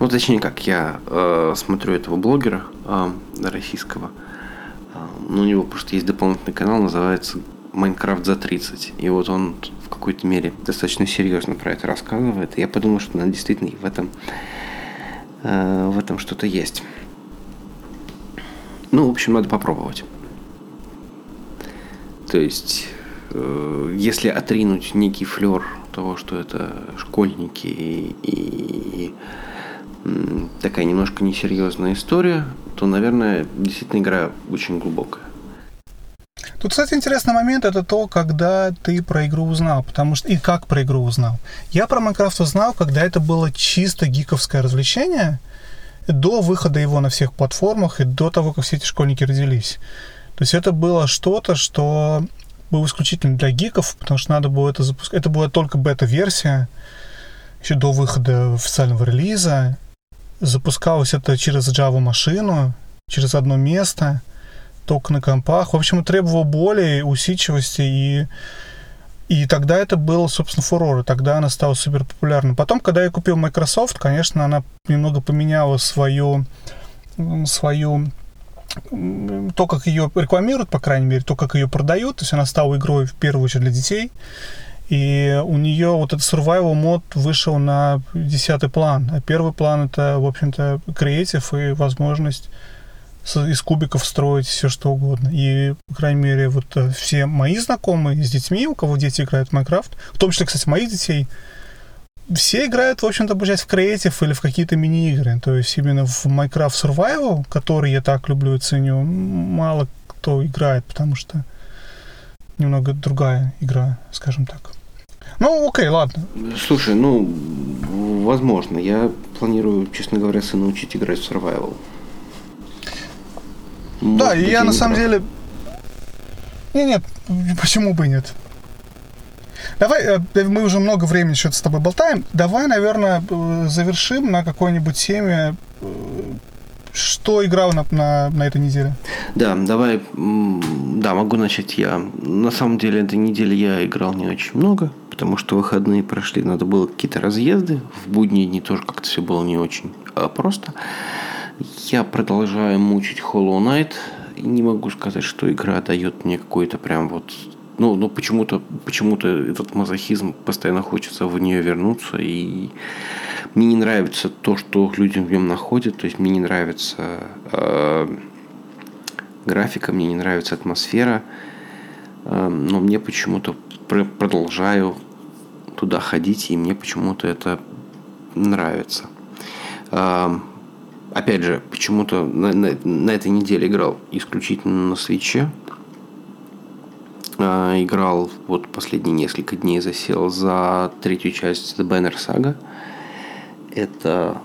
Ну, точнее, как я э, смотрю этого блогера э, российского. Э, у него просто есть дополнительный канал, называется Майнкрафт за 30. И вот он в какой-то мере достаточно серьезно про это рассказывает. И я подумал, что наверное, действительно в этом, э, в этом что-то есть. Ну, в общем, надо попробовать. То есть, э, если отринуть некий флер того, что это школьники и, и такая немножко несерьезная история, то, наверное, действительно игра очень глубокая. Тут, кстати, интересный момент это то, когда ты про игру узнал, потому что и как про игру узнал. Я про Майнкрафт узнал, когда это было чисто гиковское развлечение, до выхода его на всех платформах и до того, как все эти школьники родились. То есть это было что-то, что было исключительно для гиков, потому что надо было это запускать. Это была только бета-версия, еще до выхода официального релиза. Запускалось это через Java-машину, через одно место, только на компах. В общем, требовало более усидчивости и и тогда это был, собственно, фурор, тогда она стала супер популярной. Потом, когда я купил Microsoft, конечно, она немного поменяла свою, свою то, как ее рекламируют, по крайней мере, то, как ее продают, то есть она стала игрой в первую очередь для детей, и у нее вот этот survival мод вышел на десятый план, а первый план это, в общем-то, креатив и возможность из кубиков строить все что угодно. И, по крайней мере, вот э, все мои знакомые с детьми, у кого дети играют в Майнкрафт, в том числе, кстати, моих детей, все играют, в общем-то, обучать в креатив или в какие-то мини-игры. То есть именно в Minecraft Survival, который я так люблю и ценю, мало кто играет, потому что немного другая игра, скажем так. Ну, окей, ладно. Слушай, ну, возможно. Я планирую, честно говоря, сына учить играть в Survival. Да, и я на самом прав. деле... Не, нет, почему бы нет? Давай, э, мы уже много времени что-то с тобой болтаем. Давай, наверное, э, завершим на какой-нибудь теме, э, что играл на, на, на этой неделе. Да, давай, да, могу начать я. На самом деле, этой неделе я играл не очень много, потому что выходные прошли, надо было какие-то разъезды. В будние дни тоже как-то все было не очень а просто. Я продолжаю мучить Hollow Knight. Не могу сказать, что игра дает мне какой-то прям вот ну, ну почему-то почему-то этот мазохизм постоянно хочется в нее вернуться и мне не нравится то, что люди в нем находят, то есть мне не нравится э, графика, мне не нравится атмосфера, э, но мне почему-то пр- продолжаю туда ходить и мне почему-то это нравится. Э, опять же, почему-то на, на, на этой неделе играл исключительно на свече. А, играл вот последние несколько дней засел за третью часть The Banner Saga. Это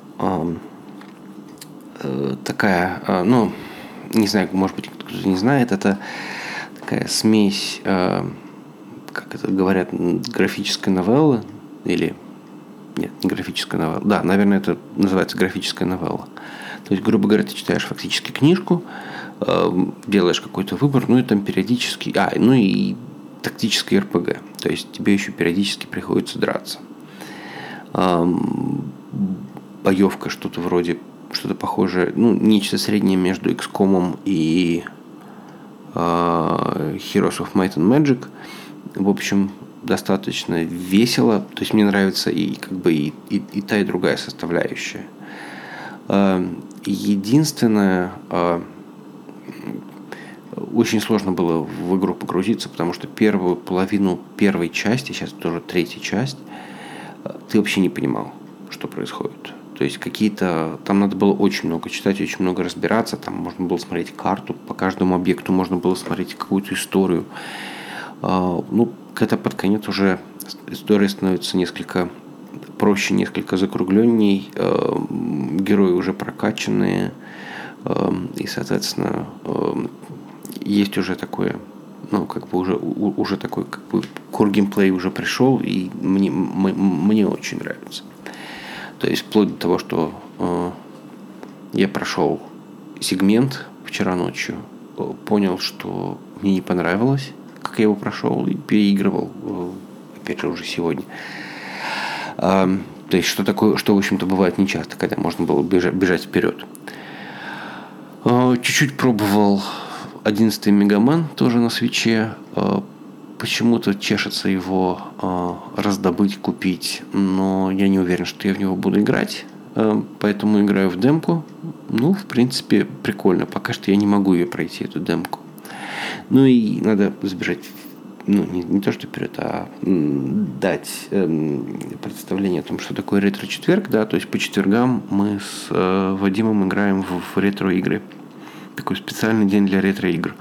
э, такая, э, ну, не знаю, может быть, кто-то не знает, это такая смесь, э, как это говорят, графической новеллы или нет, не графическая новелла. Да, наверное, это называется графическая новелла. То есть, грубо говоря, ты читаешь фактически книжку, э, делаешь какой-то выбор, ну и там периодически... А, ну и тактический РПГ. То есть тебе еще периодически приходится драться. Боевка что-то вроде, что-то похожее, ну, нечто среднее между XCOM и uh, Heroes of Might and Magic. В общем, достаточно весело. То есть мне нравится и как бы и, и, и та, и другая составляющая. Единственное, очень сложно было в игру погрузиться, потому что первую половину первой части, сейчас тоже третья часть, ты вообще не понимал, что происходит. То есть какие-то... Там надо было очень много читать, очень много разбираться. Там можно было смотреть карту, по каждому объекту можно было смотреть какую-то историю. Ну, когда под конец уже история становится несколько проще, несколько закругленней, э, герои уже прокачанные, э, и, соответственно, э, есть уже такое, ну, как бы уже, уже такой, как бы, core геймплей уже пришел, и мне, мне очень нравится. То есть, вплоть до того, что я прошел сегмент вчера ночью, понял, что мне не понравилось, как я его прошел, и переигрывал, опять же, уже сегодня. То есть, что такое, что, в общем-то, бывает нечасто, когда можно было бежать, бежать вперед. А, чуть-чуть пробовал 11 Мегаман тоже на свече. А, почему-то чешется его э, раздобыть, купить, но я не уверен, что я в него буду играть. Э, поэтому играю в демку. Ну, в принципе, прикольно. Пока что я не могу ее пройти, эту демку. Ну и надо забежать ну, не, не то, что вперед, а дать эм, представление о том, что такое ретро-четверг, да, то есть по четвергам мы с э, Вадимом играем в, в ретро-игры. Такой специальный день для ретро-игр.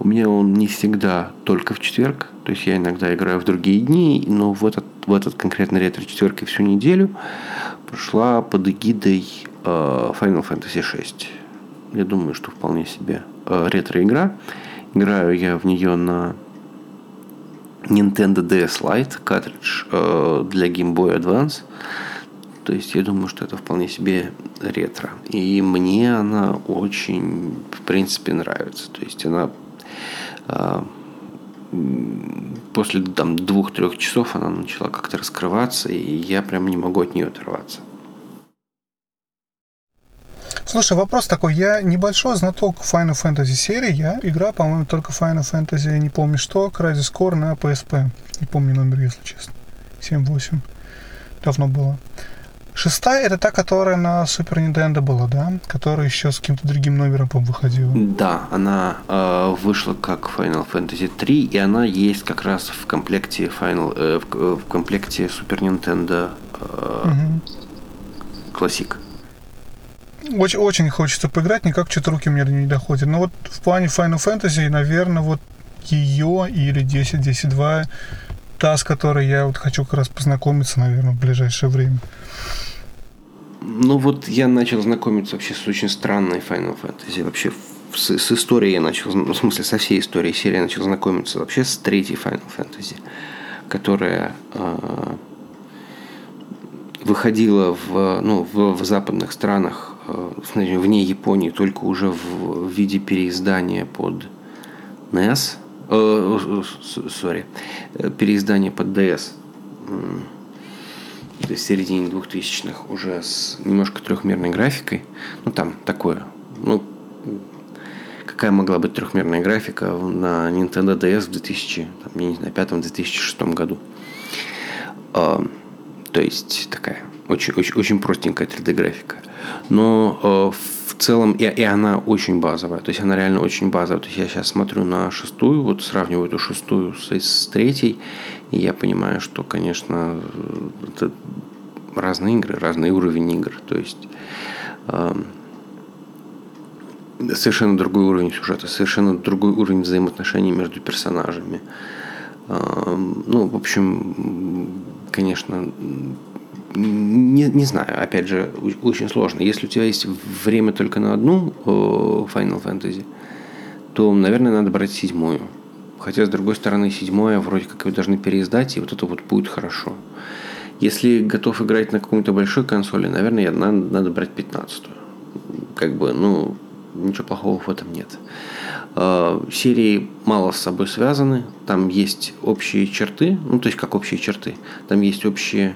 У меня он не всегда только в четверг, то есть я иногда играю в другие дни, но в этот, в этот конкретно ретро-четверг и всю неделю прошла под эгидой э, Final Fantasy VI. Я думаю, что вполне себе э, ретро-игра. Играю я в нее на Nintendo DS Lite картридж э, для Game Boy Advance. То есть я думаю, что это вполне себе ретро. И мне она очень, в принципе, нравится. То есть она э, после там двух-трех часов она начала как-то раскрываться, и я прям не могу от нее оторваться. Слушай, вопрос такой. Я небольшой знаток Final Fantasy серии. Я играю, по-моему, только Final Fantasy, не помню что, Crisis Core на PSP. Не помню номер, если честно. 7-8. Давно было. Шестая это та, которая на Super Nintendo была, да? Которая еще с каким-то другим номером, по выходила. Да, она э, вышла как Final Fantasy 3, и она есть как раз в комплекте Final, э, в, в комплекте Super Nintendo э, угу. Classic. Очень, очень хочется поиграть, никак что-то руки мне не доходят. Но вот в плане Final Fantasy, наверное, вот ее или 10, 10, 2 та, с которой я вот хочу как раз познакомиться, наверное, в ближайшее время. Ну вот я начал знакомиться вообще с очень странной Final Fantasy. Вообще с, с историей я начал, ну, в смысле со всей историей серии я начал знакомиться вообще с третьей Final Fantasy, которая э, выходила в, ну, в, в западных странах вне Японии, только уже в виде переиздания под NES, э, sorry, э, переиздание под DS, то есть середине 2000-х уже с немножко трехмерной графикой, ну там такое, ну какая могла быть трехмерная графика на Nintendo DS в 2000, там, я не знаю, 2005-2006 году. Э, то есть такая очень, очень, очень простенькая 3D графика но э, в целом и, и она очень базовая, то есть она реально очень базовая. То есть я сейчас смотрю на шестую, вот сравниваю эту шестую с, с третьей, и я понимаю, что, конечно, это разные игры, разный уровень игр. То есть э, совершенно другой уровень сюжета, совершенно другой уровень взаимоотношений между персонажами. Э, ну, в общем, конечно, не, не знаю, опять же, очень сложно. Если у тебя есть время только на одну Final Fantasy, то, наверное, надо брать седьмую. Хотя, с другой стороны, седьмая вроде как ее должны переиздать, и вот это вот будет хорошо. Если готов играть на какой-то большой консоли, наверное, надо, надо брать пятнадцатую. Как бы, ну, ничего плохого в этом нет. А, серии мало с собой связаны, там есть общие черты, ну, то есть как общие черты, там есть общие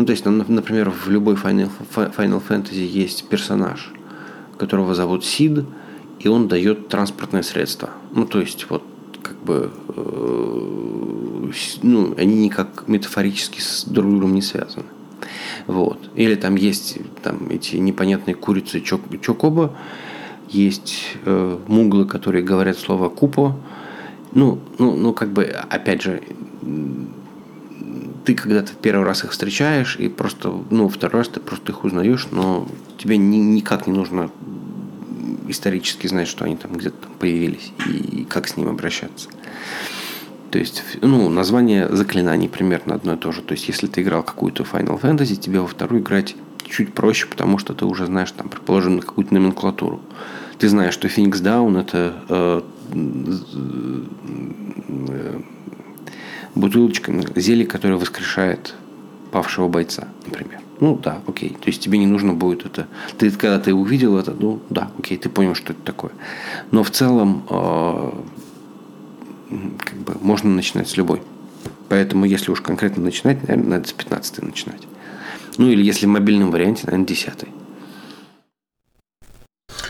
ну, то есть, например, в любой Final, Final Fantasy есть персонаж, которого зовут Сид, и он дает транспортное средство. Ну, то есть, вот, как бы, э, ну, они никак метафорически с друг другом не связаны. Вот. Или там есть там эти непонятные курицы чок, чокоба, есть э, муглы, которые говорят слово купо. Ну, ну, ну, как бы, опять же, ты когда-то первый раз их встречаешь, и просто, ну, второй раз ты просто их узнаешь, но тебе ни, никак не нужно исторически знать, что они там где-то появились и как с ним обращаться. То есть, ну, название заклинаний примерно одно и то же. То есть, если ты играл какую-то Final Fantasy, тебе во вторую играть чуть проще, потому что ты уже знаешь, там, предположим, какую-то номенклатуру. Ты знаешь, что Phoenix Down это э, э, бутылочка зелье, которое воскрешает павшего бойца, например. Ну да, окей. То есть тебе не нужно будет это. Ты когда ты увидел это, ну да, окей, ты понял, что это такое. Но в целом э, как бы можно начинать с любой. Поэтому если уж конкретно начинать, наверное, надо с 15 начинать. Ну или если в мобильном варианте, наверное, 10.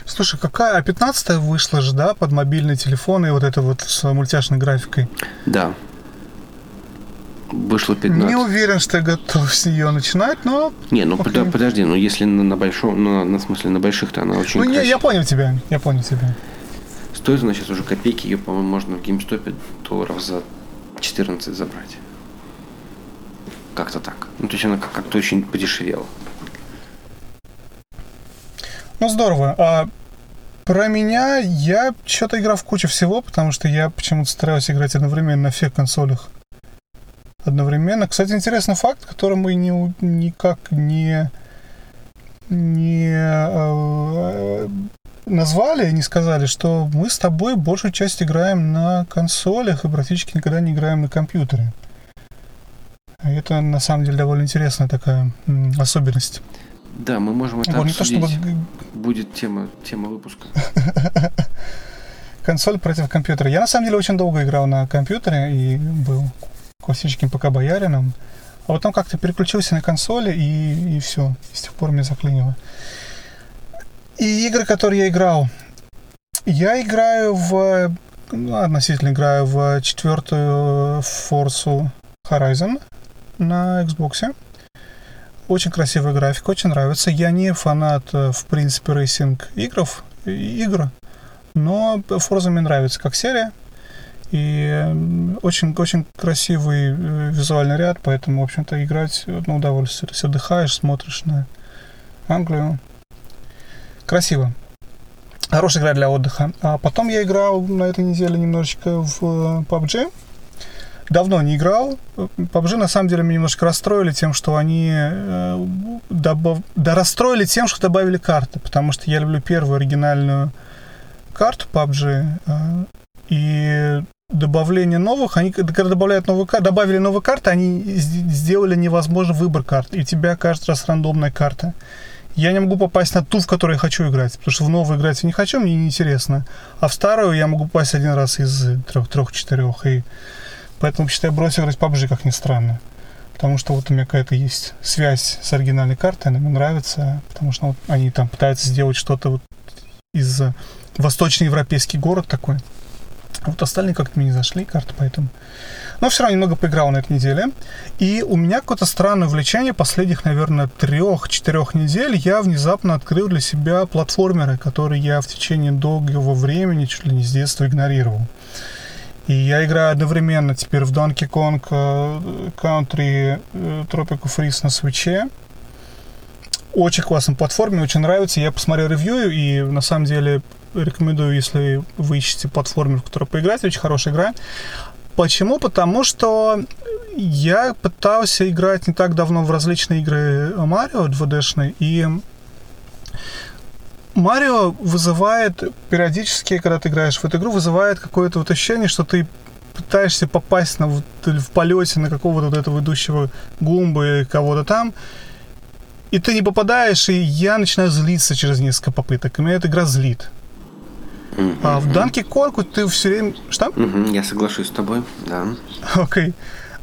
Слушай, какая? А 15 вышла же, да, под мобильный телефон и вот это вот с мультяшной графикой? Да, Вышло 15. Не уверен, что я готов с нее начинать, но... Не, ну подо- подожди, ну если на, на большом, ну, на смысле на больших-то она очень Ну, не, я понял тебя, я понял тебя. Стоит она сейчас уже копейки, ее, по-моему, можно в геймстопе долларов за 14 забрать. Как-то так. Ну, то есть она как- как-то очень подешевела. Ну, здорово. А про меня я что-то играл в кучу всего, потому что я почему-то стараюсь играть одновременно на всех консолях. Одновременно. Кстати, интересный факт, который мы не, никак не, не э, назвали, не сказали, что мы с тобой большую часть играем на консолях и практически никогда не играем на компьютере. Это на самом деле довольно интересная такая м, особенность. Да, мы можем это Вот не то обсудить. чтобы Будет тема, тема выпуска. консоль против компьютера. Я на самом деле очень долго играл на компьютере и был классическим ПК-боярином. А потом как-то переключился на консоли и, и все. И с тех пор меня заклинило. И игры, которые я играл. Я играю в... ну, относительно играю в четвертую Forza Horizon на Xbox. Очень красивая графика, очень нравится. Я не фанат, э, в принципе, racing игров, игр, но Forza мне нравится как серия. И очень-очень красивый э, визуальный ряд, поэтому, в общем-то, играть одно удовольствие. То есть отдыхаешь, смотришь на Англию. Красиво. Хорошая игра для отдыха. А потом я играл на этой неделе немножечко в э, PUBG. Давно не играл. PUBG на самом деле меня немножко расстроили тем, что они э, добав... да, расстроили тем, что добавили карты, потому что я люблю первую оригинальную карту PUBG, э, и добавление новых, они когда добавляют новые карты, добавили новые карты, они сделали невозможный выбор карт, и тебя каждый раз рандомная карта. Я не могу попасть на ту, в которую я хочу играть, потому что в новую играть я не хочу, мне неинтересно. А в старую я могу попасть один раз из трех, трех-четырех, и поэтому, считаю, бросил играть PUBG, как ни странно. Потому что вот у меня какая-то есть связь с оригинальной картой, она мне нравится, потому что вот они там пытаются сделать что-то вот из восточноевропейский город такой. А вот остальные как-то мне не зашли карты, поэтому... Но все равно немного поиграл на этой неделе. И у меня какое-то странное увлечение последних, наверное, трех-четырех недель. Я внезапно открыл для себя платформеры, которые я в течение долгого времени, чуть ли не с детства, игнорировал. И я играю одновременно теперь в Donkey Kong э, Country э, Tropical Freeze на свече. Очень классная платформа, очень нравится. Я посмотрел ревью и на самом деле рекомендую, если вы ищете платформер, в которую поиграть, очень хорошая игра. Почему? Потому что я пытался играть не так давно в различные игры Марио 2D-шные, и Марио вызывает периодически, когда ты играешь в эту игру, вызывает какое-то вот ощущение, что ты пытаешься попасть на, вот, в полете на какого-то вот этого идущего гумба или кого-то там, и ты не попадаешь, и я начинаю злиться через несколько попыток, и меня эта игра злит. Мгм. А в Данке Конку ты все время... Что? Мгм, Я соглашусь с тобой, да. Окей.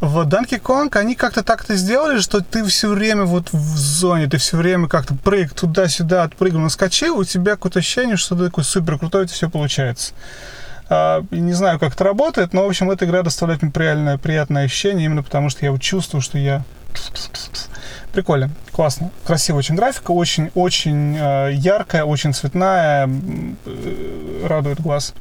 В Donkey Kong они как-то так-то сделали, что ты все время вот в зоне, ты все время как-то прыг туда-сюда, отпрыгнул, наскочил, у тебя какое-то ощущение, что ты такой супер крутой, это все получается. И не знаю, как это работает, но, в общем, эта игра доставляет мне приятное, приятное ощущение, именно потому что я вот чувствую, что я... Прикольно, классно. Красивая очень графика, очень-очень э, яркая, очень цветная, э, радует глаз.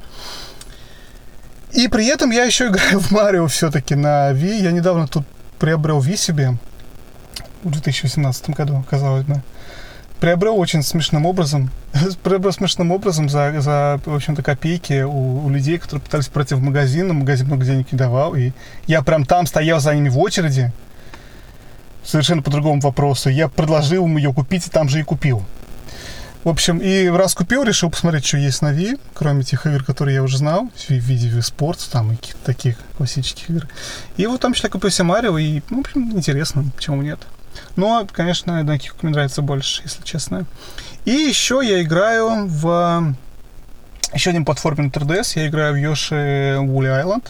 И при этом я еще играю в Марио все-таки на Wii. Я недавно тут приобрел Wii себе. В 2018 году, казалось бы. Приобрел очень смешным образом. приобрел смешным образом за, за в общем-то, копейки у, у людей, которые пытались пройти в магазин. но Магазин много денег не давал. И я прям там стоял за ними в очереди. Совершенно по другому вопросу. Я предложил им ее купить, и там же и купил. В общем, и раз купил, решил посмотреть, что есть на Wii, кроме тех игр, которые я уже знал, в виде Wii Sports, там, и каких-то таких классических игр. И вот там числе купил себе Марио, и, ну, в общем, интересно, почему нет. Но, конечно, Donkey Kong мне нравится больше, если честно. И еще я играю в еще один платформенный 3DS. Я играю в Yoshi Woolly Island.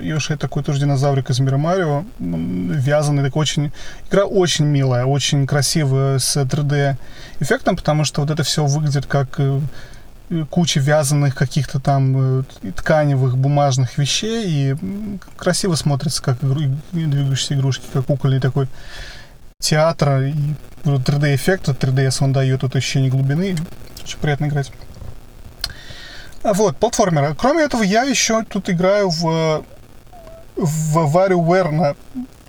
Йоши такой тоже динозаврик из мира Марио, вязаный, такой очень... Игра очень милая, очень красивая, с 3D эффектом, потому что вот это все выглядит как э, куча вязаных каких-то там тканевых бумажных вещей, и красиво смотрится, как двигающиеся игрушки, как кукольный такой театр, и 3D-эффект, 3DS он дает это ощущение глубины, очень приятно играть. А вот, платформеры. Кроме этого, я еще тут играю в, в WarioWare на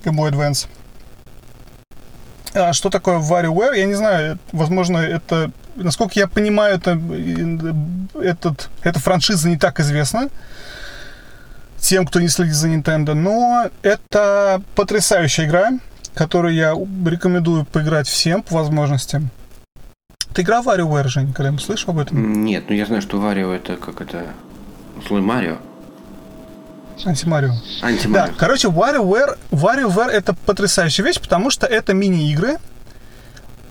Game Boy Advance. А что такое WarioWare? Я не знаю, возможно, это, насколько я понимаю, это, этот, эта франшиза не так известна тем, кто не следит за Nintendo, но это потрясающая игра, которую я рекомендую поиграть всем по возможности. Ты играл в WarioWare, Жень, когда слышал об этом? Нет, ну я знаю, что Варио это как это злой Марио. Антимарио. Антимарио. Да, короче, WarioWare, WarioWare это потрясающая вещь, потому что это мини-игры,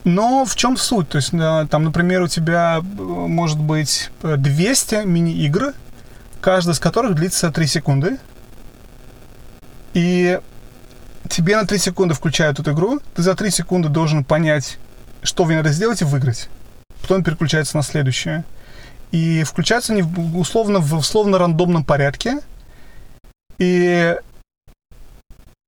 но в чем суть? То есть, там, например, у тебя э, может быть 200 мини-игр, каждая из которых длится 3 секунды. И тебе на 3 секунды включают эту игру, ты за 3 секунды должен понять, что вы надо сделать и выиграть. Потом переключается на следующее. И включаются они условно в условно рандомном порядке. И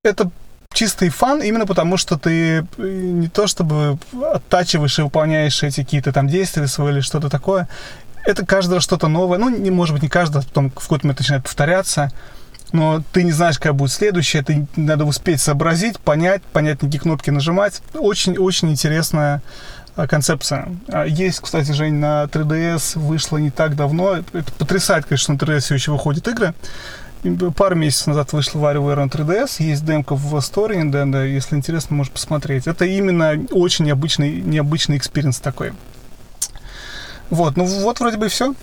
это чистый фан именно потому, что ты э, не то чтобы оттачиваешь и выполняешь эти какие-то там действия свои или что-то такое. Это раз что-то новое. Ну, не может быть не каждый, а потом в какой-то момент начинает повторяться. Но ты не знаешь, какая будет следующая. Ты надо успеть сообразить, понять, понять, какие кнопки нажимать. Очень-очень интересная а, концепция. А, есть, кстати, Жень, на 3DS вышло не так давно. Это потрясает, конечно, на 3DS все еще выходят игры пару месяцев назад вышла WarioWare на 3DS, есть демка в Store Nintendo, если интересно, можешь посмотреть. Это именно очень необычный, необычный experience такой. Вот, ну вот вроде бы все.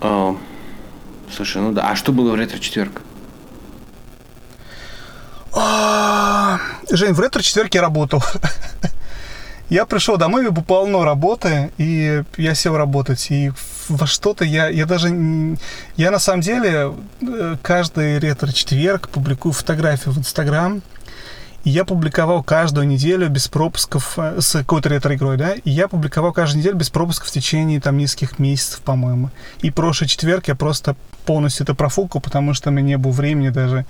О, слушай, ну да, а что было в ретро-четверг? А, Жень, в ретро-четверке работал. Я пришел домой, мне было полно работы, и я сел работать. И во что-то я, я даже... Я на самом деле э, каждый ретро-четверг публикую фотографии в Инстаграм. И я публиковал каждую неделю без пропусков э, с какой-то ретро-игрой, да, и я публиковал каждую неделю без пропусков в течение там нескольких месяцев, по-моему. И прошлый четверг я просто полностью это профукал, потому что у меня не было времени даже,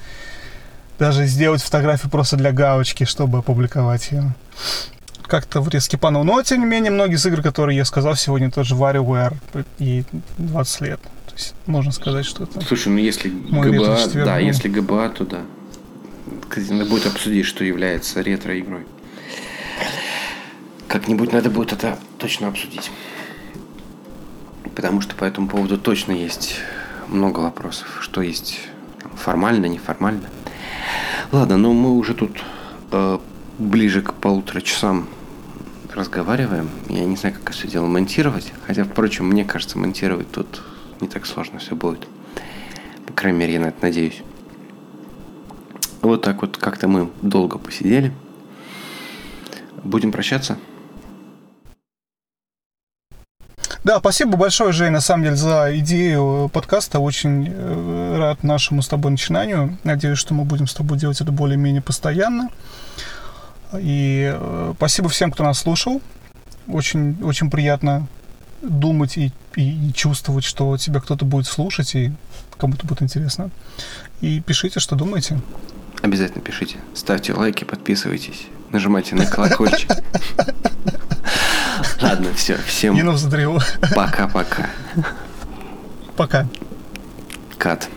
даже сделать фотографию просто для галочки, чтобы опубликовать ее как-то в скипанул. Но, тем не менее, многие из игр, которые я сказал сегодня, тоже WarioWare и 20 лет. То есть можно сказать, что это... Слушай, ну если ГБА, да, был. если ГБА, то да. Надо будет обсудить, что является ретро-игрой. Как-нибудь надо будет это точно обсудить. Потому что по этому поводу точно есть много вопросов. Что есть формально, неформально. Ладно, но мы уже тут э, ближе к полутора часам разговариваем. Я не знаю, как все дело монтировать. Хотя, впрочем, мне кажется, монтировать тут не так сложно все будет. По крайней мере, я на это надеюсь. Вот так вот как-то мы долго посидели. Будем прощаться. Да, спасибо большое, Жень, на самом деле, за идею подкаста. Очень э, рад нашему с тобой начинанию. Надеюсь, что мы будем с тобой делать это более-менее постоянно. И э, спасибо всем, кто нас слушал. Очень, очень приятно думать и, и, и чувствовать, что тебя кто-то будет слушать, и кому-то будет интересно. И пишите, что думаете. Обязательно пишите. Ставьте лайки, подписывайтесь, нажимайте на колокольчик. Ладно, все, всем пока-пока. Пока. Пока. Кат.